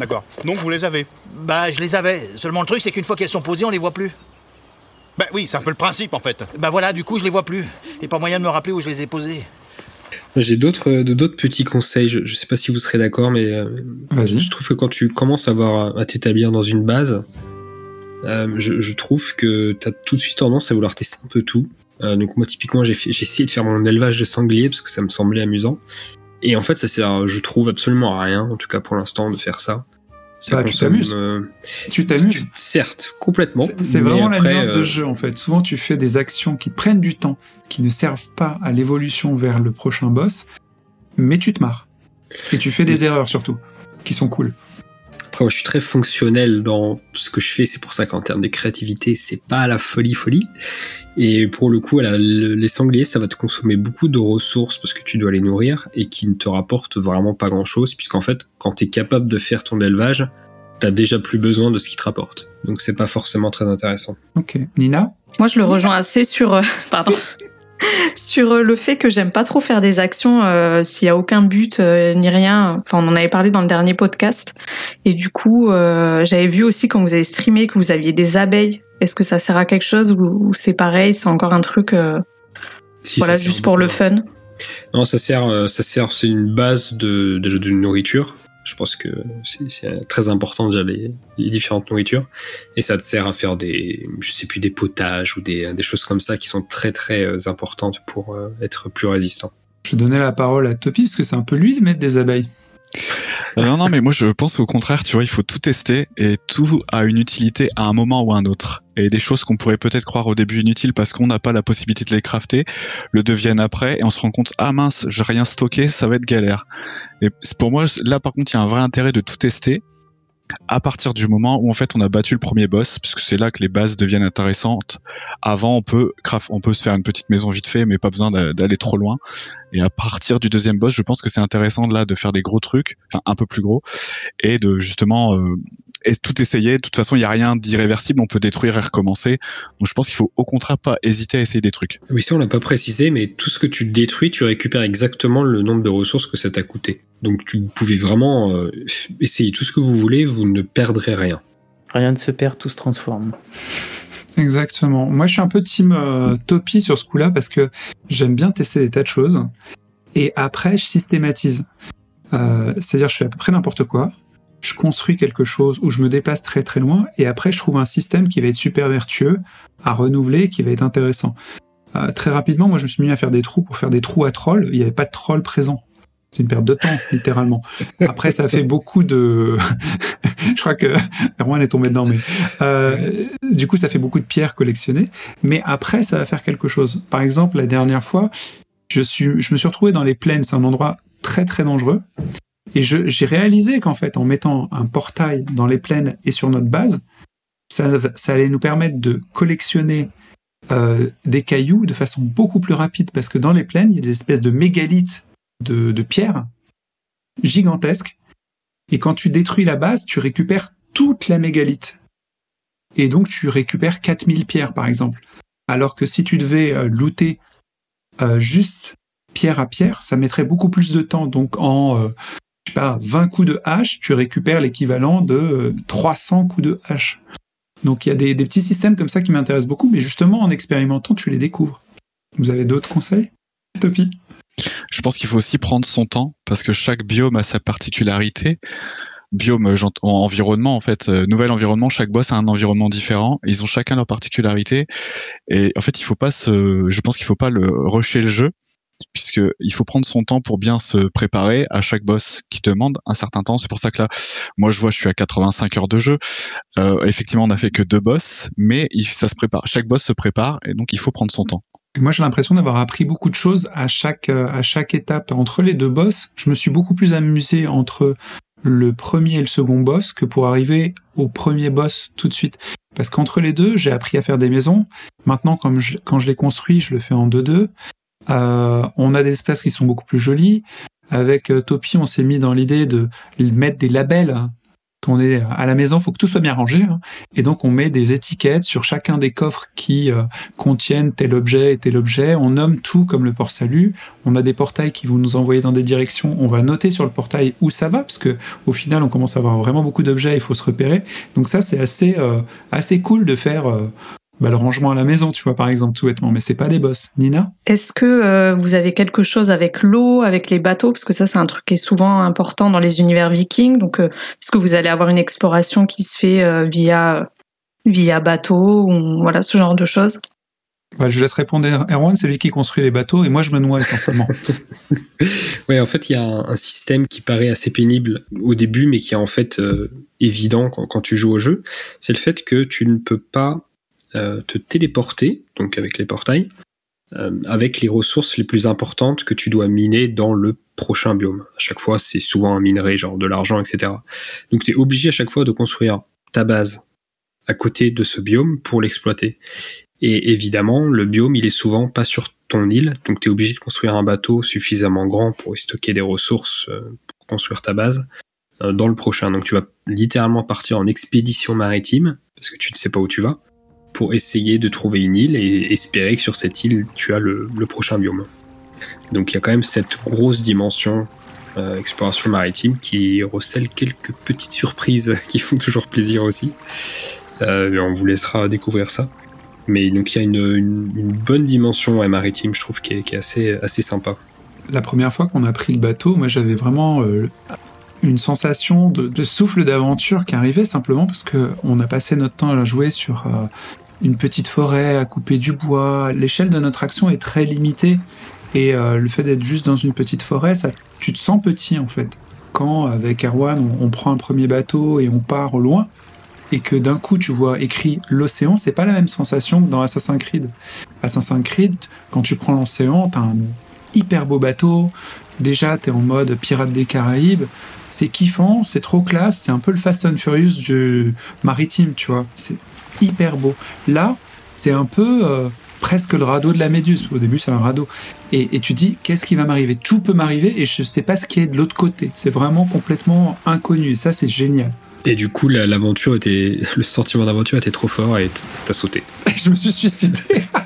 Speaker 2: D'accord. Donc vous les avez
Speaker 9: Bah, je les avais. Seulement le truc, c'est qu'une fois qu'elles sont posées, on les voit plus.
Speaker 2: Ben oui, c'est un peu le principe en fait.
Speaker 9: Bah voilà, du coup, je les vois plus. Et pas moyen de me rappeler où je les ai posées.
Speaker 4: J'ai d'autres euh, d'autres petits conseils. Je, je sais pas si vous serez d'accord, mais euh, je trouve que quand tu commences à, avoir, à t'établir dans une base, euh, je, je trouve que tu as tout de suite tendance à vouloir tester un peu tout. Euh, donc moi typiquement j'ai fait- j'ai essayé de faire mon élevage de sangliers parce que ça me semblait amusant. Et en fait ça sert, je trouve absolument à rien, en tout cas pour l'instant, de faire ça. Ça
Speaker 1: Bah, tu
Speaker 4: consomme,
Speaker 1: t'amuses.
Speaker 4: euh,
Speaker 1: Tu t'amuses.
Speaker 4: certes, complètement.
Speaker 1: C'est- vraiment la
Speaker 4: euh,
Speaker 1: de jeu en fait. Souvent, tu fais des actions qui prennent du temps, qui ne servent pas à l'évolution vers le prochain boss, mais tu te marres. Et tu fais des erreurs surtout, qui sont cool.
Speaker 4: Après, moi, je suis très fonctionnel dans ce que je fais. C'est pour ça qu'en termes de créativité, c'est pas la folie folie. Et pour le coup, les sangliers, ça va te consommer beaucoup de ressources parce que tu dois les nourrir et qui ne te rapportent vraiment pas grand chose, puisqu'en fait, quand tu es capable de faire ton élevage, t'as déjà plus besoin de ce qui te rapporte. Donc c'est pas forcément très intéressant.
Speaker 1: Ok. Nina?
Speaker 5: Moi, je le rejoins assez sur, euh, pardon, sur euh, le fait que j'aime pas trop faire des actions euh, s'il y a aucun but euh, ni rien. Enfin, on en avait parlé dans le dernier podcast. Et du coup, euh, j'avais vu aussi quand vous avez streamé que vous aviez des abeilles Est-ce que ça sert à quelque chose ou, ou c'est pareil, c'est encore un truc, euh,
Speaker 4: Si,
Speaker 5: voilà, juste pour le fun?
Speaker 4: Non, ça sert, ça sert, c'est une base de, de, de nourriture. Je pense que c'est très important déjà les, les différentes nourritures. Et ça te sert à faire des, je sais plus, des potages ou des, des choses comme ça qui sont très très euh, importantes pour euh, être plus résistant.
Speaker 1: Je vais donner la parole à Topi parce que c'est un peu lui le maître des abeilles.
Speaker 6: Euh, non, non, mais moi je pense au contraire, tu vois, il faut tout tester et tout a une utilité à un moment ou à un autre. Et des choses qu'on pourrait peut-être croire au début inutiles parce qu'on n'a pas la possibilité de les crafter, le deviennent après et on se rend compte, ah mince, j'ai rien stocké, ça va être galère. Et pour moi, là par contre, il y a un vrai intérêt de tout tester à partir du moment où en fait on a battu le premier boss, puisque c'est là que les bases deviennent intéressantes. Avant, on peut on peut se faire une petite maison vite fait, mais pas besoin d'a- d'aller trop loin. Et à partir du deuxième boss, je pense que c'est intéressant là de faire des gros trucs, enfin un peu plus gros, et de justement euh, tout essayer. De toute façon, il y a rien d'irréversible, on peut détruire et recommencer. Donc je pense qu'il faut au contraire pas hésiter à essayer des trucs.
Speaker 4: Oui, ça on l'a pas précisé, mais tout ce que tu détruis, tu récupères exactement le nombre de ressources que ça t'a coûté. Donc tu pouvez vraiment euh, essayer tout ce que vous voulez, vous ne perdrez rien.
Speaker 3: Rien ne se perd, tout se transforme.
Speaker 1: Exactement. Moi, je suis un peu team euh, Topi sur ce coup-là parce que j'aime bien tester des tas de choses. Et après, je systématise. Euh, C'est-à-dire, je fais à peu près n'importe quoi. Je construis quelque chose où je me déplace très très loin. Et après, je trouve un système qui va être super vertueux, à renouveler, qui va être intéressant. Euh, très rapidement, moi, je me suis mis à faire des trous pour faire des trous à trolls. Il n'y avait pas de trolls présents. C'est une perte de temps, littéralement. Après, ça fait beaucoup de. je crois que Erwan est tombé dedans, mais euh, du coup, ça fait beaucoup de pierres collectionnées. Mais après, ça va faire quelque chose. Par exemple, la dernière fois, je, suis, je me suis retrouvé dans les plaines. C'est un endroit très très dangereux. Et j'ai réalisé qu'en fait, en mettant un portail dans les plaines et sur notre base, ça, allait nous permettre de collectionner euh, des cailloux de façon beaucoup plus rapide. Parce que dans les plaines, il y a des espèces de mégalithes de, pierres gigantesques. Et quand tu détruis la base, tu récupères toute la mégalithe. Et donc tu récupères 4000 pierres par exemple. Alors que si tu devais euh, looter euh, juste pierre à pierre, ça mettrait beaucoup plus de temps. Donc en pas, 20 coups de hache, tu récupères l'équivalent de euh, 300 coups de hache. Donc il y a des, petits systèmes comme ça qui m'intéressent beaucoup, mais justement en expérimentant, tu les découvres. Vous avez d'autres conseils Topi?
Speaker 6: Je pense qu'il faut aussi prendre son temps parce que chaque biome a sa particularité. Biome, euh, environnement en fait, euh, nouvel environnement, chaque boss a un environnement différent. Ils ont chacun leur particularité et en fait il faut pas se, je pense qu'il faut pas le rusher le jeu puisque il faut prendre son temps pour bien se préparer à chaque boss qui demande un certain temps. C'est pour ça que là, moi je vois, je suis à 85 heures de jeu. Euh, effectivement, on n'a fait que deux boss, mais ça se prépare. Chaque boss se prépare et donc il faut prendre son temps.
Speaker 1: Moi, j'ai l'impression d'avoir appris beaucoup de choses à chaque, euh, à chaque étape. Entre les deux boss, je me suis beaucoup plus amusé entre le premier et le second boss que pour arriver au premier boss tout de suite. Parce qu'entre les deux, j'ai appris à faire des maisons. Maintenant, quand je les construis, je le fais en 2-2. Euh, on a des espaces qui sont beaucoup plus jolis. Avec euh, Topi, on s'est mis dans l'idée de mettre des labels. Quand on est à la maison, il faut que tout soit bien rangé. hein. Et donc, on met des étiquettes sur chacun des coffres qui euh, contiennent tel objet et tel objet. On nomme tout comme le port salut. On a des portails qui vont nous envoyer dans des directions. On va noter sur le portail où ça va, parce que au final, on commence à avoir vraiment beaucoup d'objets. Il faut se repérer. Donc ça, c'est assez euh, assez cool de faire bah, le rangement à la maison, tu vois, par exemple, tout bêtement. Mais c'est pas des boss. Nina?
Speaker 5: Est-ce que euh, vous avez quelque chose avec l'eau, avec les bateaux? Parce que ça, c'est un truc qui est souvent important dans les univers vikings. Donc, euh, est-ce que vous allez avoir une exploration qui se fait euh, via, via bateau ou voilà, ce genre de choses?
Speaker 1: Bah, Je laisse répondre Erwan, c'est lui qui construit les bateaux, et moi, je me noie essentiellement.
Speaker 4: Ouais, en fait, il y a un, un système qui paraît assez pénible au début, mais qui est en fait euh, évident quand, quand tu joues au jeu. C'est le fait que tu ne peux pas te téléporter, donc avec les portails, euh, avec les ressources les plus importantes que tu dois miner dans le prochain biome. À chaque fois, c'est souvent un minerai, genre de l'argent, etc. Donc, tu es obligé à chaque fois de construire ta base à côté de ce biome pour l'exploiter. Et évidemment, le biome, il est souvent pas sur ton île, donc tu es obligé de construire un bateau suffisamment grand pour y stocker des ressources euh, pour construire ta base euh, dans le prochain. Donc tu vas littéralement partir en expédition maritime, parce que tu ne sais pas où tu vas, pour essayer de trouver une île et espérer que sur cette île, tu as le, prochain biome. Donc il y a quand même cette grosse dimension euh, exploration maritime qui recèle quelques petites surprises qui font toujours plaisir aussi. Euh, on vous laissera découvrir ça. Mais donc il y a une, bonne dimension maritime, je trouve, qui est, assez sympa.
Speaker 1: La première fois qu'on a pris le bateau, moi j'avais vraiment euh, une sensation de, souffle d'aventure qui arrivait simplement parce que on a passé notre temps à jouer sur euh, une petite forêt, à couper du bois. L'échelle de notre action est très limitée et euh, le fait d'être juste dans une petite forêt, ça, tu te sens petit en fait. Quand avec Erwan, on, prend un premier bateau et on part au loin et que d'un coup tu vois écrit l'océan, c'est pas la même sensation que dans Assassin's Creed. Assassin's Creed, quand tu prends l'océan, t'as un hyper beau bateau. Déjà, t'es en mode pirate des Caraïbes. C'est kiffant, c'est trop classe. C'est un peu le Fast and Furious du maritime, tu vois. C'est hyper beau. Là, c'est un peu euh, presque le radeau de la Méduse. Au début, c'est un radeau. Et, et tu dis, qu'est-ce qui va m'arriver? Tout peut m'arriver et je sais pas ce qui est de l'autre côté. C'est vraiment complètement inconnu. Et ça, c'est génial.
Speaker 4: Et du coup, la- l'aventure était, le sentiment d'aventure était trop fort et t'as sauté.
Speaker 1: je me suis suicidé.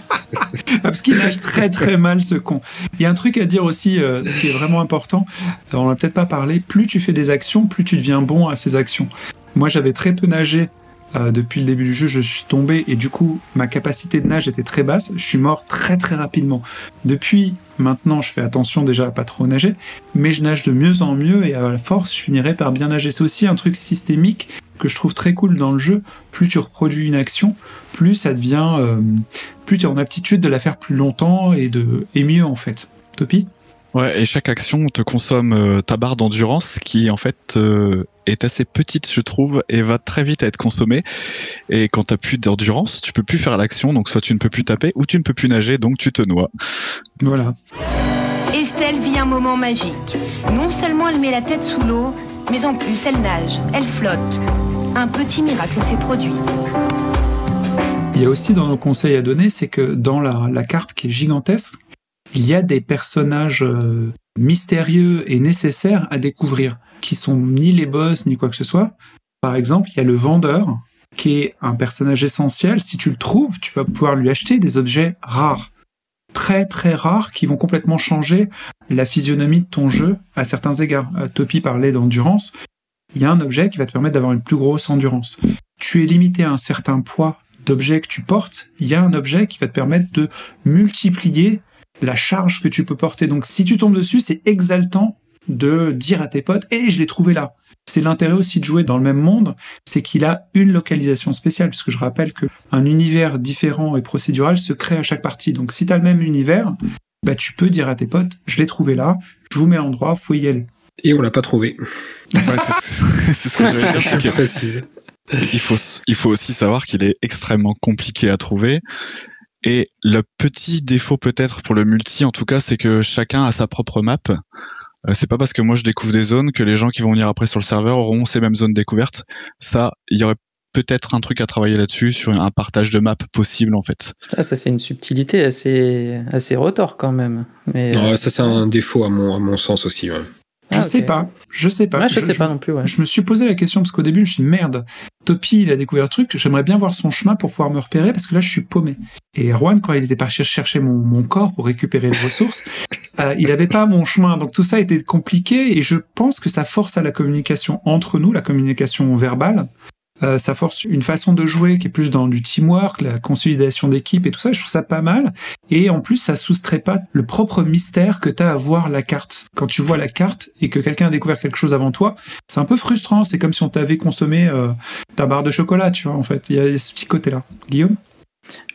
Speaker 1: Parce qu'il nage très très mal ce con. Il y a un truc à dire aussi, euh, ce qui est vraiment important, on n'a peut-être pas parlé, plus tu fais des actions, plus tu deviens bon à ces actions. Moi j'avais très peu nagé euh, depuis le début du jeu, je suis tombé et du coup ma capacité de nage était très basse, je suis mort très très rapidement. Depuis maintenant je fais attention déjà à pas trop nager, mais je nage de mieux en mieux et à la force je finirai par bien nager. C'est aussi un truc systémique que je trouve très cool dans le jeu. Plus tu reproduis une action, plus ça devient, euh, plus tu es en aptitude de la faire plus longtemps et de et mieux en fait. Topi?
Speaker 6: Ouais, et chaque action te consomme euh, ta barre d'endurance qui en fait euh, est assez petite, je trouve, et va très vite à être consommée. Et quand t'as plus d'endurance, tu peux plus faire l'action, donc soit tu ne peux plus taper, ou tu ne peux plus nager, donc tu te noies.
Speaker 1: Voilà.
Speaker 10: Estelle vit un moment magique. Non seulement elle met la tête sous l'eau, mais en plus elle nage, elle flotte. Un petit miracle s'est produit.
Speaker 1: Il y a aussi dans nos conseils à donner, c'est que dans la, la carte qui est gigantesque, il y a des personnages euh, mystérieux et nécessaires à découvrir, qui sont ni les boss ni quoi que ce soit. Par exemple, il y a le vendeur, qui est un personnage essentiel. Si tu le trouves, tu vas pouvoir lui acheter des objets rares. Très très rares qui vont complètement changer la physionomie de ton jeu à certains égards. Euh, Topi parlait d'endurance. Il y a un objet qui va te permettre d'avoir une plus grosse endurance. Tu es limité à un certain poids d'objet que tu portes. Il y a un objet qui va te permettre de multiplier la charge que tu peux porter. Donc si tu tombes dessus, c'est exaltant de dire à tes potes Hé, je l'ai trouvé là. C'est l'intérêt aussi de jouer dans le même monde, c'est qu'il a une localisation spéciale, puisque je rappelle que un univers différent et procédural se crée à chaque partie. Donc si tu as le même univers, bah, tu peux dire à tes potes, je l'ai trouvé là, je vous mets l'endroit, vous pouvez y aller.
Speaker 4: Et on l'a pas trouvé.
Speaker 6: Ouais, c'est ce que j'allais dire, c'est
Speaker 4: précise.
Speaker 6: il faut, il faut aussi savoir qu'il est extrêmement compliqué à trouver. Et le petit défaut peut-être pour le multi, en tout cas, c'est que chacun a sa propre map. Euh, c'est pas parce que moi je découvre des zones que les gens qui vont venir après sur le serveur auront ces mêmes zones découvertes. Ça, il y aurait peut-être un truc à travailler là-dessus sur un partage de map possible en fait.
Speaker 3: Ah, ça, c'est une subtilité assez, assez retors quand même. Mais,
Speaker 4: Non,
Speaker 3: euh,
Speaker 4: ça, c'est un défaut à mon, à mon sens aussi. ouais.
Speaker 1: Je
Speaker 3: Ah,
Speaker 1: sais pas, je sais pas.
Speaker 3: Ouais, je, sais pas non plus. Ouais.
Speaker 1: Je me suis posé la question parce qu'au début, je me suis dit, merde, Topi, il a découvert le truc, j'aimerais bien voir son chemin pour pouvoir me repérer parce que là, je suis paumé. Et Erwan, quand il était parti chercher mon, mon corps pour récupérer les ressources, euh, il avait pas mon chemin. Donc tout ça était compliqué et je pense que ça force à la communication entre nous, la communication verbale. Euh, ça force une façon de jouer qui est plus dans du teamwork, la consolidation d'équipe et tout ça. Je trouve ça pas mal. Et en plus, ça soustrait pas le propre mystère que t'as à voir la carte. Quand tu vois la carte et que quelqu'un a découvert quelque chose avant toi, c'est un peu frustrant. C'est comme si on t'avait consommé euh, ta barre de chocolat, tu vois, en fait. Il y a ce petit côté-là. Guillaume?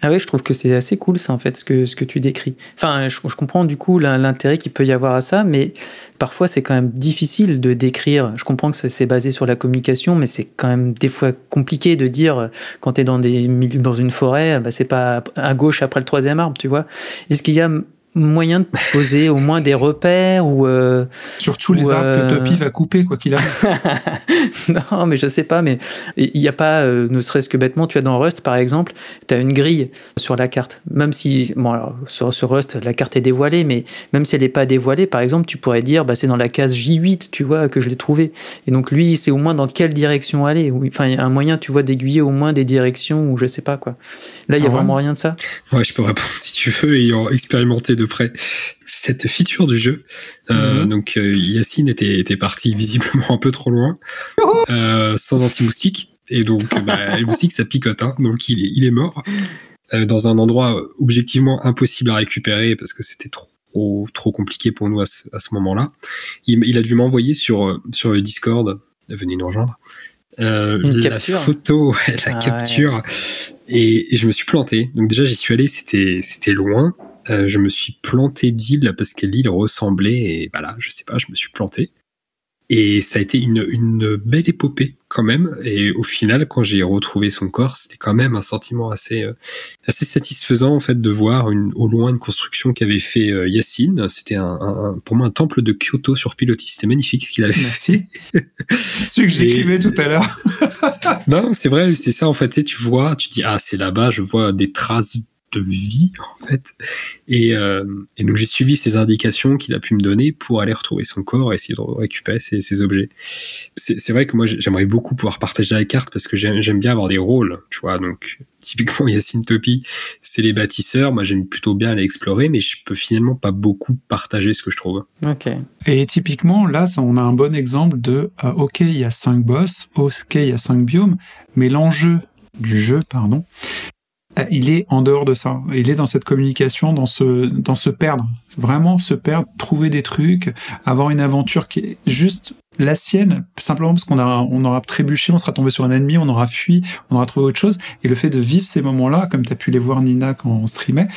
Speaker 3: Ah oui, je trouve que c'est assez cool ça en fait ce que, ce que tu décris. Enfin, je, comprends du coup l'in- l'intérêt qu'il peut y avoir à ça, mais parfois c'est quand même difficile de décrire. Je comprends que ça c'est basé sur la communication, mais c'est quand même des fois compliqué de dire euh, quand tu es dans, des, dans une forêt, bah, c'est pas à gauche après le troisième arbre, tu vois. Est-ce qu'il y a moyen de poser au moins des repères ou euh,
Speaker 1: Surtout les
Speaker 3: ou,
Speaker 1: arbres
Speaker 3: euh,
Speaker 1: que Topi va couper, quoi qu'il arrive.
Speaker 3: non, mais je sais pas, mais il n'y a pas, euh, ne serait-ce que bêtement, tu as dans Rust par exemple, tu as une grille sur la carte. Même si, bon, alors, sur, sur Rust, la carte est dévoilée, mais même si elle n'est pas dévoilée, par exemple, tu pourrais dire, bah, c'est dans la case J8, tu vois, que je l'ai trouvé. Et donc lui, c'est au moins dans quelle direction aller. Ou- Enfin, il y a un moyen, tu vois, d'aiguiller au moins des directions, ou je sais pas quoi. Là, il y a
Speaker 1: Ah
Speaker 3: vraiment rien de ça.
Speaker 4: Ouais, je peux répondre si tu veux, ayant expérimenté de près cette feature du jeu. Euh,
Speaker 3: Mhm.
Speaker 4: Donc, euh, Yacine était, était parti visiblement un peu trop loin, euh, sans anti-moustique. Et donc, bah, aussi que ça picote, hein. donc il est, il est mort euh, dans un endroit objectivement impossible à récupérer parce que c'était trop trop compliqué pour nous à ce, moment-là. Il, il a dû m'envoyer sur sur le Discord, venez nous rejoindre, euh, la
Speaker 3: capture.
Speaker 4: photo, la
Speaker 3: Ah ouais.
Speaker 4: capture, et, et je me suis planté. Donc déjà j'y suis allé, c'était c'était loin. Euh, je me suis planté d'île parce que l'île ressemblait et voilà, je sais pas, je me suis planté. Et ça a été une, une belle épopée quand même. Et au final, quand j'ai retrouvé son corps, c'était quand même un sentiment assez, euh, assez satisfaisant en fait de voir une, au loin une construction qu'avait fait euh, Yacine. C'était un, un- un- pour moi un temple de Kyoto sur pilotis. C'était magnifique ce qu'il avait
Speaker 1: Merci. Celui que j'écrivais tout à l'heure.
Speaker 4: non, c'est vrai, c'est ça en fait. Tu, sais, tu vois, tu dis ah c'est là-bas, je vois des traces de vie en fait. Et, euh, et donc j'ai suivi ces indications qu'il a pu me donner pour aller retrouver son corps et essayer de récupérer ses, ses objets. C'est vrai que moi j'ai- j'aimerais beaucoup pouvoir partager la carte parce que j'aime bien avoir des rôles, tu vois. Donc typiquement Yacine Topi, c'est les bâtisseurs. Moi j'aime plutôt bien aller explorer, mais je peux finalement pas beaucoup partager ce que je trouve.
Speaker 3: Ok.
Speaker 1: Et typiquement, là, ça, on a un bon exemple de euh, OK, il y a cinq boss, OK, il y a cinq biomes, mais l'enjeu du jeu, pardon, il est en dehors de ça. Il est dans cette communication, dans ce, dans se perdre. Vraiment se perdre, trouver des trucs, avoir une aventure qui est juste la sienne, simplement parce qu'on a, on aura trébuché, on sera tombé sur un ennemi, on aura fui, on aura trouvé autre chose. Et le fait de vivre ces moments-là, comme tu as pu les voir Nina quand on streamait,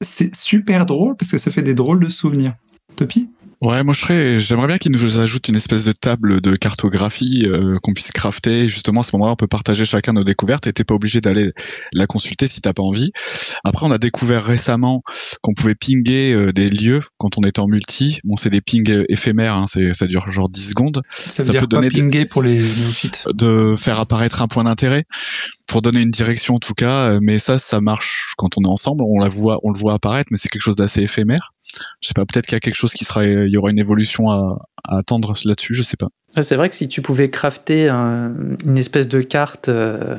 Speaker 1: c'est super drôle parce que ça fait des drôles de souvenirs. Topi?
Speaker 6: Ouais, moi je serais, j'aimerais bien qu'ils nous ajoutent une espèce de table de cartographie euh, qu'on puisse crafter. Justement, à ce moment-là, on peut partager chacun nos découvertes et t'es pas obligé d'aller la consulter si t'as pas envie. Après, on a découvert récemment qu'on pouvait pinguer euh, des lieux quand on était en multi. Bon, c'est des pings éphémères, hein, c'est, ça dure genre 10 secondes.
Speaker 1: Ça veut dire quoi
Speaker 6: des-
Speaker 1: pinguer pour les néophytes?
Speaker 6: De faire apparaître un point d'intérêt pour donner une direction en tout cas euh, mais ça ça marche quand on est ensemble on la voit on le voit apparaître mais c'est quelque chose d'assez éphémère je sais pas peut-être qu'il y a quelque chose qui sera il y aura une évolution à, à attendre là-dessus je sais pas
Speaker 3: Ah, C'est vrai que si tu pouvais crafter un- une espèce de carte euh,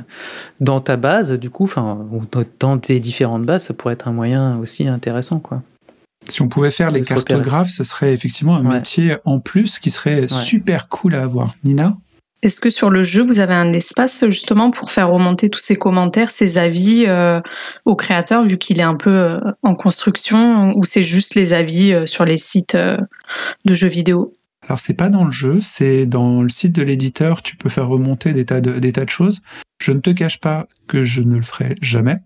Speaker 3: dans ta base, du coup, enfin, ou dans- tes différentes bases, ça pourrait être un moyen aussi intéressant, quoi.
Speaker 1: Si on pouvait faire les cartographes, ce serait effectivement un
Speaker 3: Ouais.
Speaker 1: métier en plus qui serait
Speaker 3: Ouais.
Speaker 1: super cool à avoir. Nina?
Speaker 5: Est-ce que sur le jeu, vous avez un espace justement pour faire remonter tous ces commentaires, ces avis euh, au créateur, vu qu'il est un peu euh, en construction, ou c'est juste les avis euh, sur les sites euh, de jeux vidéo?
Speaker 1: Alors c'est pas dans le jeu, c'est dans le site de l'éditeur, tu peux faire remonter des tas de, des de choses. Je ne te cache pas que je ne le ferai jamais.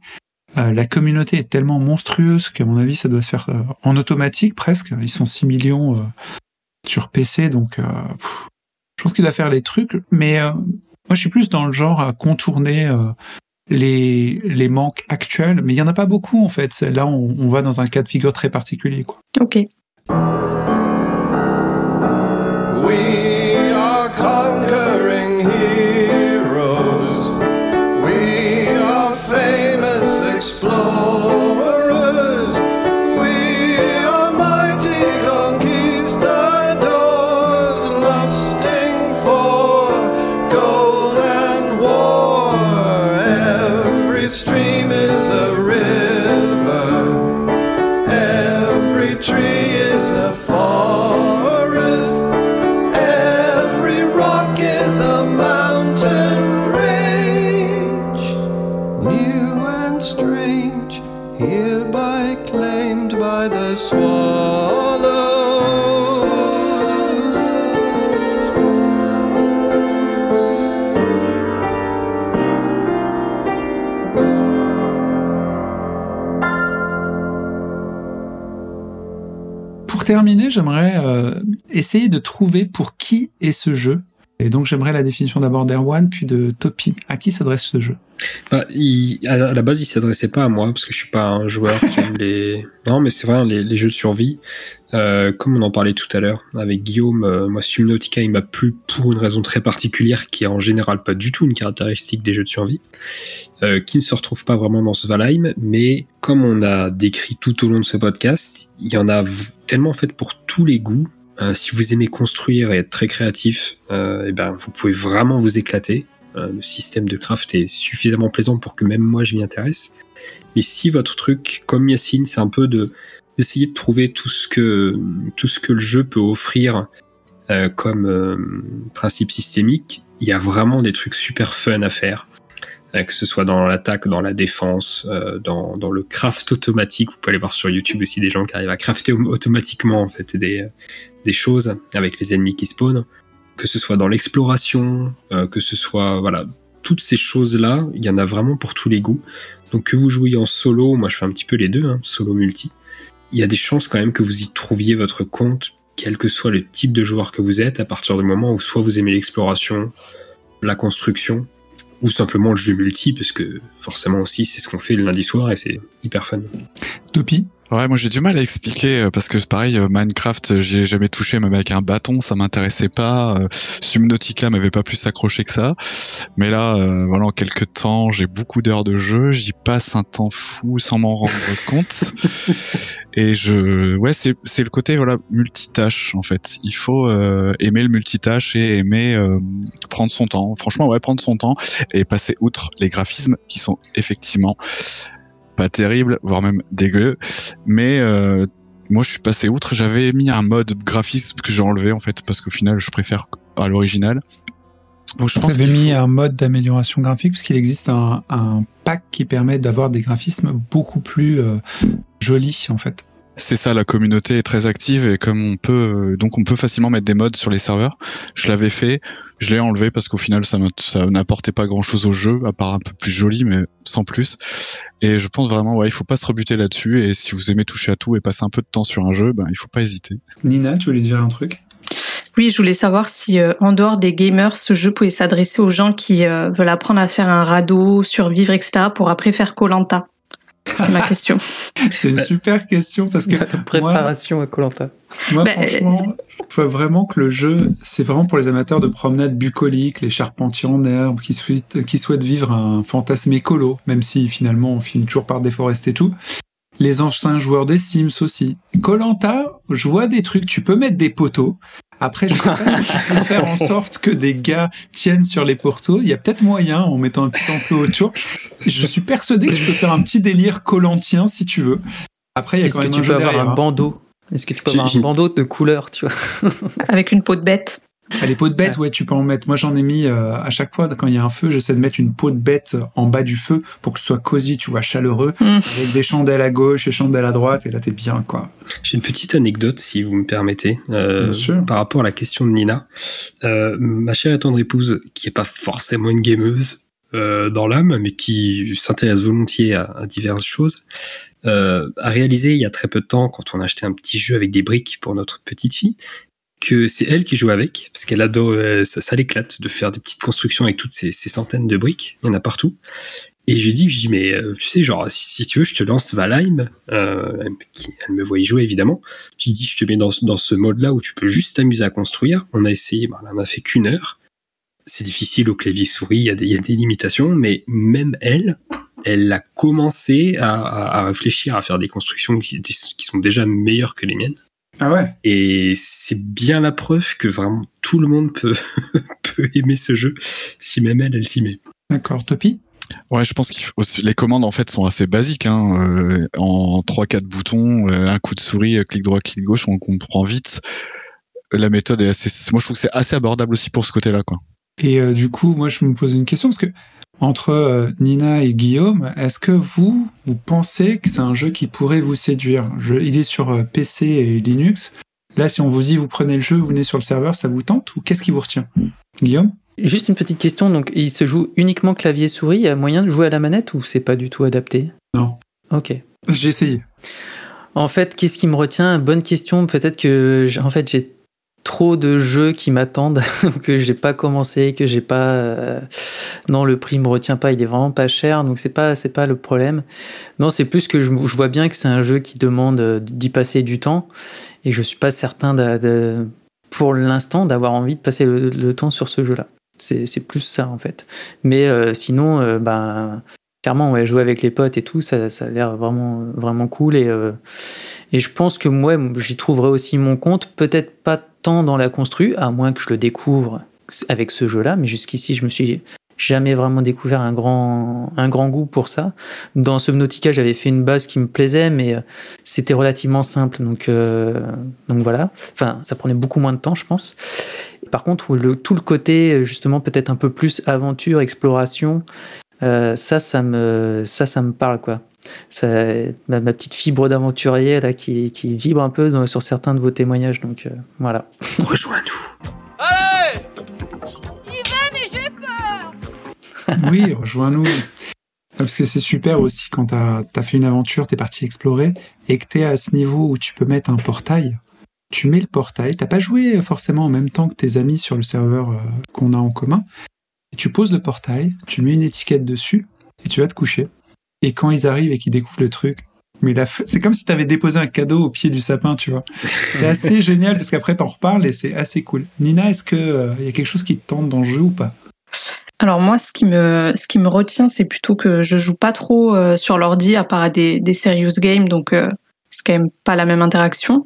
Speaker 1: La communauté est tellement monstrueuse qu'à mon avis ça doit se faire en automatique presque. Ils sont 6 millions sur PC, donc pense qu'il doit faire les trucs. Mais euh, moi je suis plus dans le genre à contourner euh, les, les manques actuels, mais il y en a pas beaucoup en fait. Là on, on va dans un cas de figure très particulier. Quoi.
Speaker 5: Ok.
Speaker 1: Terminer, j'aimerais euh, essayer de trouver pour qui est ce jeu. Et donc j'aimerais la définition d'abord d'Erwan, puis de Topi. À qui s'adresse ce jeu?
Speaker 4: Bah, il- à la base, il s'adressait pas à moi parce que je suis pas un joueur qui aime les. Non, mais c'est vrai, les, les jeux de survie. Euh, comme on en parlait tout à l'heure avec Guillaume, euh, moi Subnautica, il m'a plu pour une raison très particulière qui est en général pas du tout une caractéristique des jeux de survie, euh, qui ne se retrouve pas vraiment dans ce Valheim, mais comme on a décrit tout au long de ce podcast, il y en a tellement fait pour tous les goûts. Euh, si vous aimez construire et être très créatif, euh, eh ben vous pouvez vraiment vous éclater. Euh, le système de craft est suffisamment plaisant pour que même moi je m'y intéresse. Mais si votre truc, comme Yacine, c'est un peu de d'essayer de trouver tout ce que tout ce que le jeu peut offrir euh, comme principe systémique, il y a vraiment des trucs super fun à faire. Euh, que ce soit dans l'attaque, dans la défense, euh, dans, le craft automatique. Vous pouvez aller voir sur YouTube aussi des gens qui arrivent à crafter au- automatiquement en fait des, des choses avec les ennemis qui spawnent. Que ce soit dans l'exploration, euh, que ce soit voilà toutes ces choses là, il y en a vraiment pour tous les goûts. Donc que vous jouiez en solo, moi je fais un petit peu les deux, hein, solo multi. Il y a des chances quand même que vous y trouviez votre compte, quel que soit le type de joueur que vous êtes, à partir du moment où soit vous aimez l'exploration, la construction, ou simplement le jeu multi, parce que forcément aussi c'est ce qu'on fait le lundi soir et c'est hyper fun.
Speaker 1: Topi?
Speaker 6: Ouais, moi j'ai du mal à expliquer euh, parce que pareil, euh, Minecraft, euh, j'y ai jamais touché, même avec un bâton, ça m'intéressait pas. Subnautica m'avait pas plus accroché que ça. Mais là, euh, voilà, en quelques temps, j'ai beaucoup d'heures de jeu, j'y passe un temps fou sans m'en rendre compte. Et je, ouais, c'est c'est le côté voilà multitâche en fait. Il faut euh, aimer le multitâche et aimer euh, prendre son temps. Franchement, ouais, prendre son temps et passer outre les graphismes qui sont effectivement pas terribles, voire même dégueux. Mais euh, moi, je suis passé outre. J'avais mis un mode graphisme que j'ai enlevé en fait parce qu'au final, je préfère à l'original. Donc je pense
Speaker 1: avais
Speaker 6: qu'il
Speaker 1: mis
Speaker 6: faut-
Speaker 1: un mode d'amélioration graphique parce qu'il existe un, un pack qui permet d'avoir des graphismes beaucoup plus euh, jolis en fait.
Speaker 6: C'est ça, la communauté est très active et comme on peut, euh, donc on peut facilement mettre des mods sur les serveurs. Je l'avais fait, je l'ai enlevé parce qu'au final ça, n'apportait pas grand chose au jeu, à part un peu plus joli, mais sans plus. Et je pense vraiment, ouais, il faut pas se rebuter là-dessus. Et si vous aimez toucher à tout et passer un peu de temps sur un jeu, ben il faut pas hésiter.
Speaker 1: Nina, tu voulais dire un truc?
Speaker 5: Oui, je voulais savoir si, euh, en dehors des gamers, ce jeu pouvait s'adresser aux gens qui euh, veulent apprendre à faire un radeau, survivre, etc., pour après faire Colanta. C'est ma question.
Speaker 1: C'est une super question parce que
Speaker 3: Préparation à Colanta.
Speaker 1: Moi,
Speaker 5: Ben,
Speaker 1: franchement, je vois vraiment que le jeu, c'est vraiment pour les amateurs de promenade bucolique, les charpentiers en herbe, qui souhaitent, qui souhaitent vivre un fantasme écolo, même si finalement on finit toujours par déforester tout. Les anciens joueurs des Sims aussi. Colanta, je vois des trucs, tu peux mettre des poteaux. Après, je sais pas si tu peux faire en sorte que des gars tiennent sur les poteaux. Il y a peut-être moyen en mettant un petit enclos autour. Je suis persuadé que je peux faire un petit délire colantien si tu veux. Après, il y a
Speaker 3: Est-ce
Speaker 1: quand
Speaker 3: que tu peux avoir un
Speaker 1: hein.
Speaker 3: bandeau? Est-ce que tu peux avoir un bandeau de couleur, tu vois?
Speaker 5: Avec une peau de bête.
Speaker 1: Ah, les pots de bête, ouais, tu peux en mettre. Moi, j'en ai mis euh, à chaque fois quand il y a un feu, j'essaie de mettre une peau de bête en bas du feu pour que ce soit cosy, tu vois, chaleureux,
Speaker 5: Mm.
Speaker 1: avec des chandelles à gauche et chandelles à droite, et là, t'es bien, quoi.
Speaker 4: J'ai une petite anecdote, si vous me permettez, euh,
Speaker 1: Bien sûr.
Speaker 4: par rapport à la question de Nina. Euh, ma chère et tendre épouse, qui est pas forcément une gameuse euh, dans l'âme, mais qui s'intéresse volontiers à, à diverses choses, euh, a réalisé il y a très peu de temps, quand on a acheté un petit jeu avec des briques pour notre petite fille, que c'est elle qui joue avec, parce qu'elle adore, euh, ça, ça l'éclate de faire des petites constructions avec toutes ces, centaines de briques, il y en a partout. Et je lui dis, je dis, mais euh, tu sais, genre, si, si tu veux, je te lance Valheim, euh, elle me voit y jouer évidemment. J'ai dit, je te mets dans, dans ce mode-là où tu peux juste t'amuser à construire. On a essayé, bah, on a fait qu'une heure. C'est difficile au clavier souris, il y, a des- y a des limitations, mais même elle, elle a commencé à, à- réfléchir à faire des constructions qui sont déjà meilleures que les miennes.
Speaker 1: Ah ouais
Speaker 4: Et c'est bien la preuve que vraiment tout le monde peut, peut aimer ce jeu si même elle, elle s'y met.
Speaker 1: D'accord. Topi?
Speaker 6: Ouais, je pense que les commandes en fait sont assez basiques. Hein. euh, en 3-4 boutons, euh, un coup de souris, euh, clic droit, clic gauche, on comprend vite. La méthode est assez. Moi, je trouve que c'est assez abordable aussi pour ce côté-là, quoi.
Speaker 1: Et euh, du coup, moi, je me pose une question parce que entre euh, Nina et Guillaume, est-ce que vous, vous pensez que c'est un jeu qui pourrait vous séduire? Je- Il est sur euh, PC et Linux. Là, si on vous dit vous prenez le jeu, vous venez sur le serveur, ça vous tente ou qu'est-ce qui vous retient? Guillaume?
Speaker 3: Juste une petite question, donc il se joue uniquement clavier-souris, il y a moyen de jouer à la manette ou c'est pas du tout adapté?
Speaker 1: Non.
Speaker 3: Ok.
Speaker 1: J'ai essayé.
Speaker 3: En fait, qu'est-ce qui me retient? Bonne question. Peut-être que en fait j'ai trop de jeux qui m'attendent que j'ai pas commencé, que j'ai pas. euh, Non, le prix me retient pas. Il est vraiment pas cher, donc c'est pas c'est pas le problème. Non, c'est plus que je, vois bien que c'est un jeu qui demande euh, d'y passer du temps et je suis pas certain de, pour l'instant d'avoir envie de passer le, temps sur ce jeu-là. C'est plus ça en fait. Mais euh, sinon, euh, ben clairement, ouais, jouer avec les potes et tout, ça, ça a l'air vraiment, vraiment cool. Et, et je pense que moi, j'y trouverai aussi mon compte. Peut-être pas tant dans la constru, à moins que je le découvre avec ce jeu-là. Mais jusqu'ici, je me suis jamais vraiment découvert un grand, un grand goût pour ça. Dans Subnautica, j'avais fait une base qui me plaisait, mais euh, c'était relativement simple, donc, euh, donc voilà. Enfin, ça prenait beaucoup moins de temps, je pense. Par contre, le, tout le côté, justement, peut-être un peu plus aventure, exploration, euh, ça, ça me, ça, ça me parle, quoi. Ça, ma, ma petite fibre d'aventurier là qui, qui vibre un peu dans- sur certains de vos témoignages, donc euh, voilà.
Speaker 4: Rejoins-nous.
Speaker 11: Allez
Speaker 1: Oui, rejoins-nous. Parce que c'est super aussi quand t'as as fait une aventure, t'es parti explorer, et que t'es à ce niveau où tu peux mettre un portail. Tu mets le portail, t'as pas joué forcément en même temps que tes amis sur le serveur euh, qu'on a en commun. Et tu poses le portail, tu mets une étiquette dessus, et tu vas te coucher. Et quand ils arrivent et qu'ils découvrent le truc, mais la f- c'est comme si t'avais déposé un cadeau au pied du sapin, tu vois. C'est assez génial parce qu'après t'en reparles et c'est assez cool. Nina, est-ce que euh, y a quelque chose qui te tente dans le jeu ou pas?
Speaker 5: Alors moi, ce qui me, ce qui me retient, c'est plutôt que je joue pas trop euh, sur l'ordi à part à des, des serious games, donc euh, c'est quand même pas la même interaction.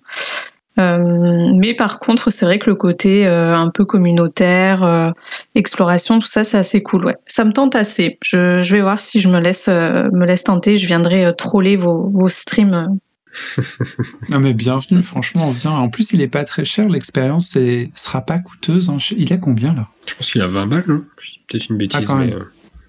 Speaker 5: Euh, mais par contre, c'est vrai que le côté euh, un peu communautaire, euh, exploration, tout ça, c'est assez cool. Ouais, ça me tente assez. Je, je vais voir si je me laisse, euh, me laisse tenter. Je viendrai euh, troller vos, vos streams.
Speaker 1: Non mais bienvenue, franchement, viens. En plus, il est pas très cher, l'expérience c'est- sera pas coûteuse. hein. Il a combien là?
Speaker 4: Je pense qu'il a 20 balles, dis Peut-être une bêtise,
Speaker 1: Ah,
Speaker 4: mais. euh,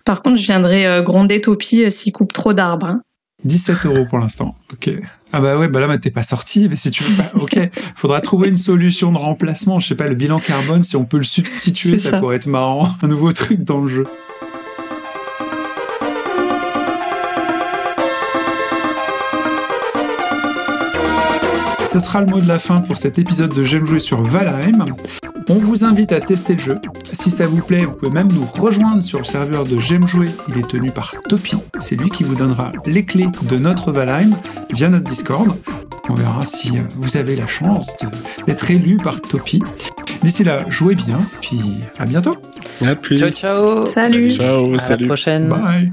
Speaker 5: Par contre, je viendrai euh, gronder Topi euh, s'il coupe trop d'arbres. hein.
Speaker 1: 17 euros pour l'instant. Ok. Ah bah ouais, bah là, bah, t'es pas sorti. Mais si tu veux pas, ok. Faudra trouver une solution de remplacement. Je sais pas, le bilan carbone, si on peut le substituer, ça,
Speaker 5: ça.
Speaker 1: pourrait être marrant. Un nouveau truc dans le jeu. Ce sera le mot de la fin pour cet épisode de J'aime jouer sur Valheim. On vous invite à tester le jeu. Si ça vous plaît, vous pouvez même nous rejoindre sur le serveur de J'aime jouer. Il est tenu par Topi. C'est lui qui vous donnera les clés de notre Valheim via notre Discord. On verra si euh, vous avez la chance d'être élu par Topi. D'ici là, jouez bien, puis à bientôt.
Speaker 4: À plus.
Speaker 3: Ciao, ciao.
Speaker 5: Salut.
Speaker 6: Ciao,
Speaker 3: À
Speaker 6: salut.
Speaker 3: la prochaine.
Speaker 1: Bye.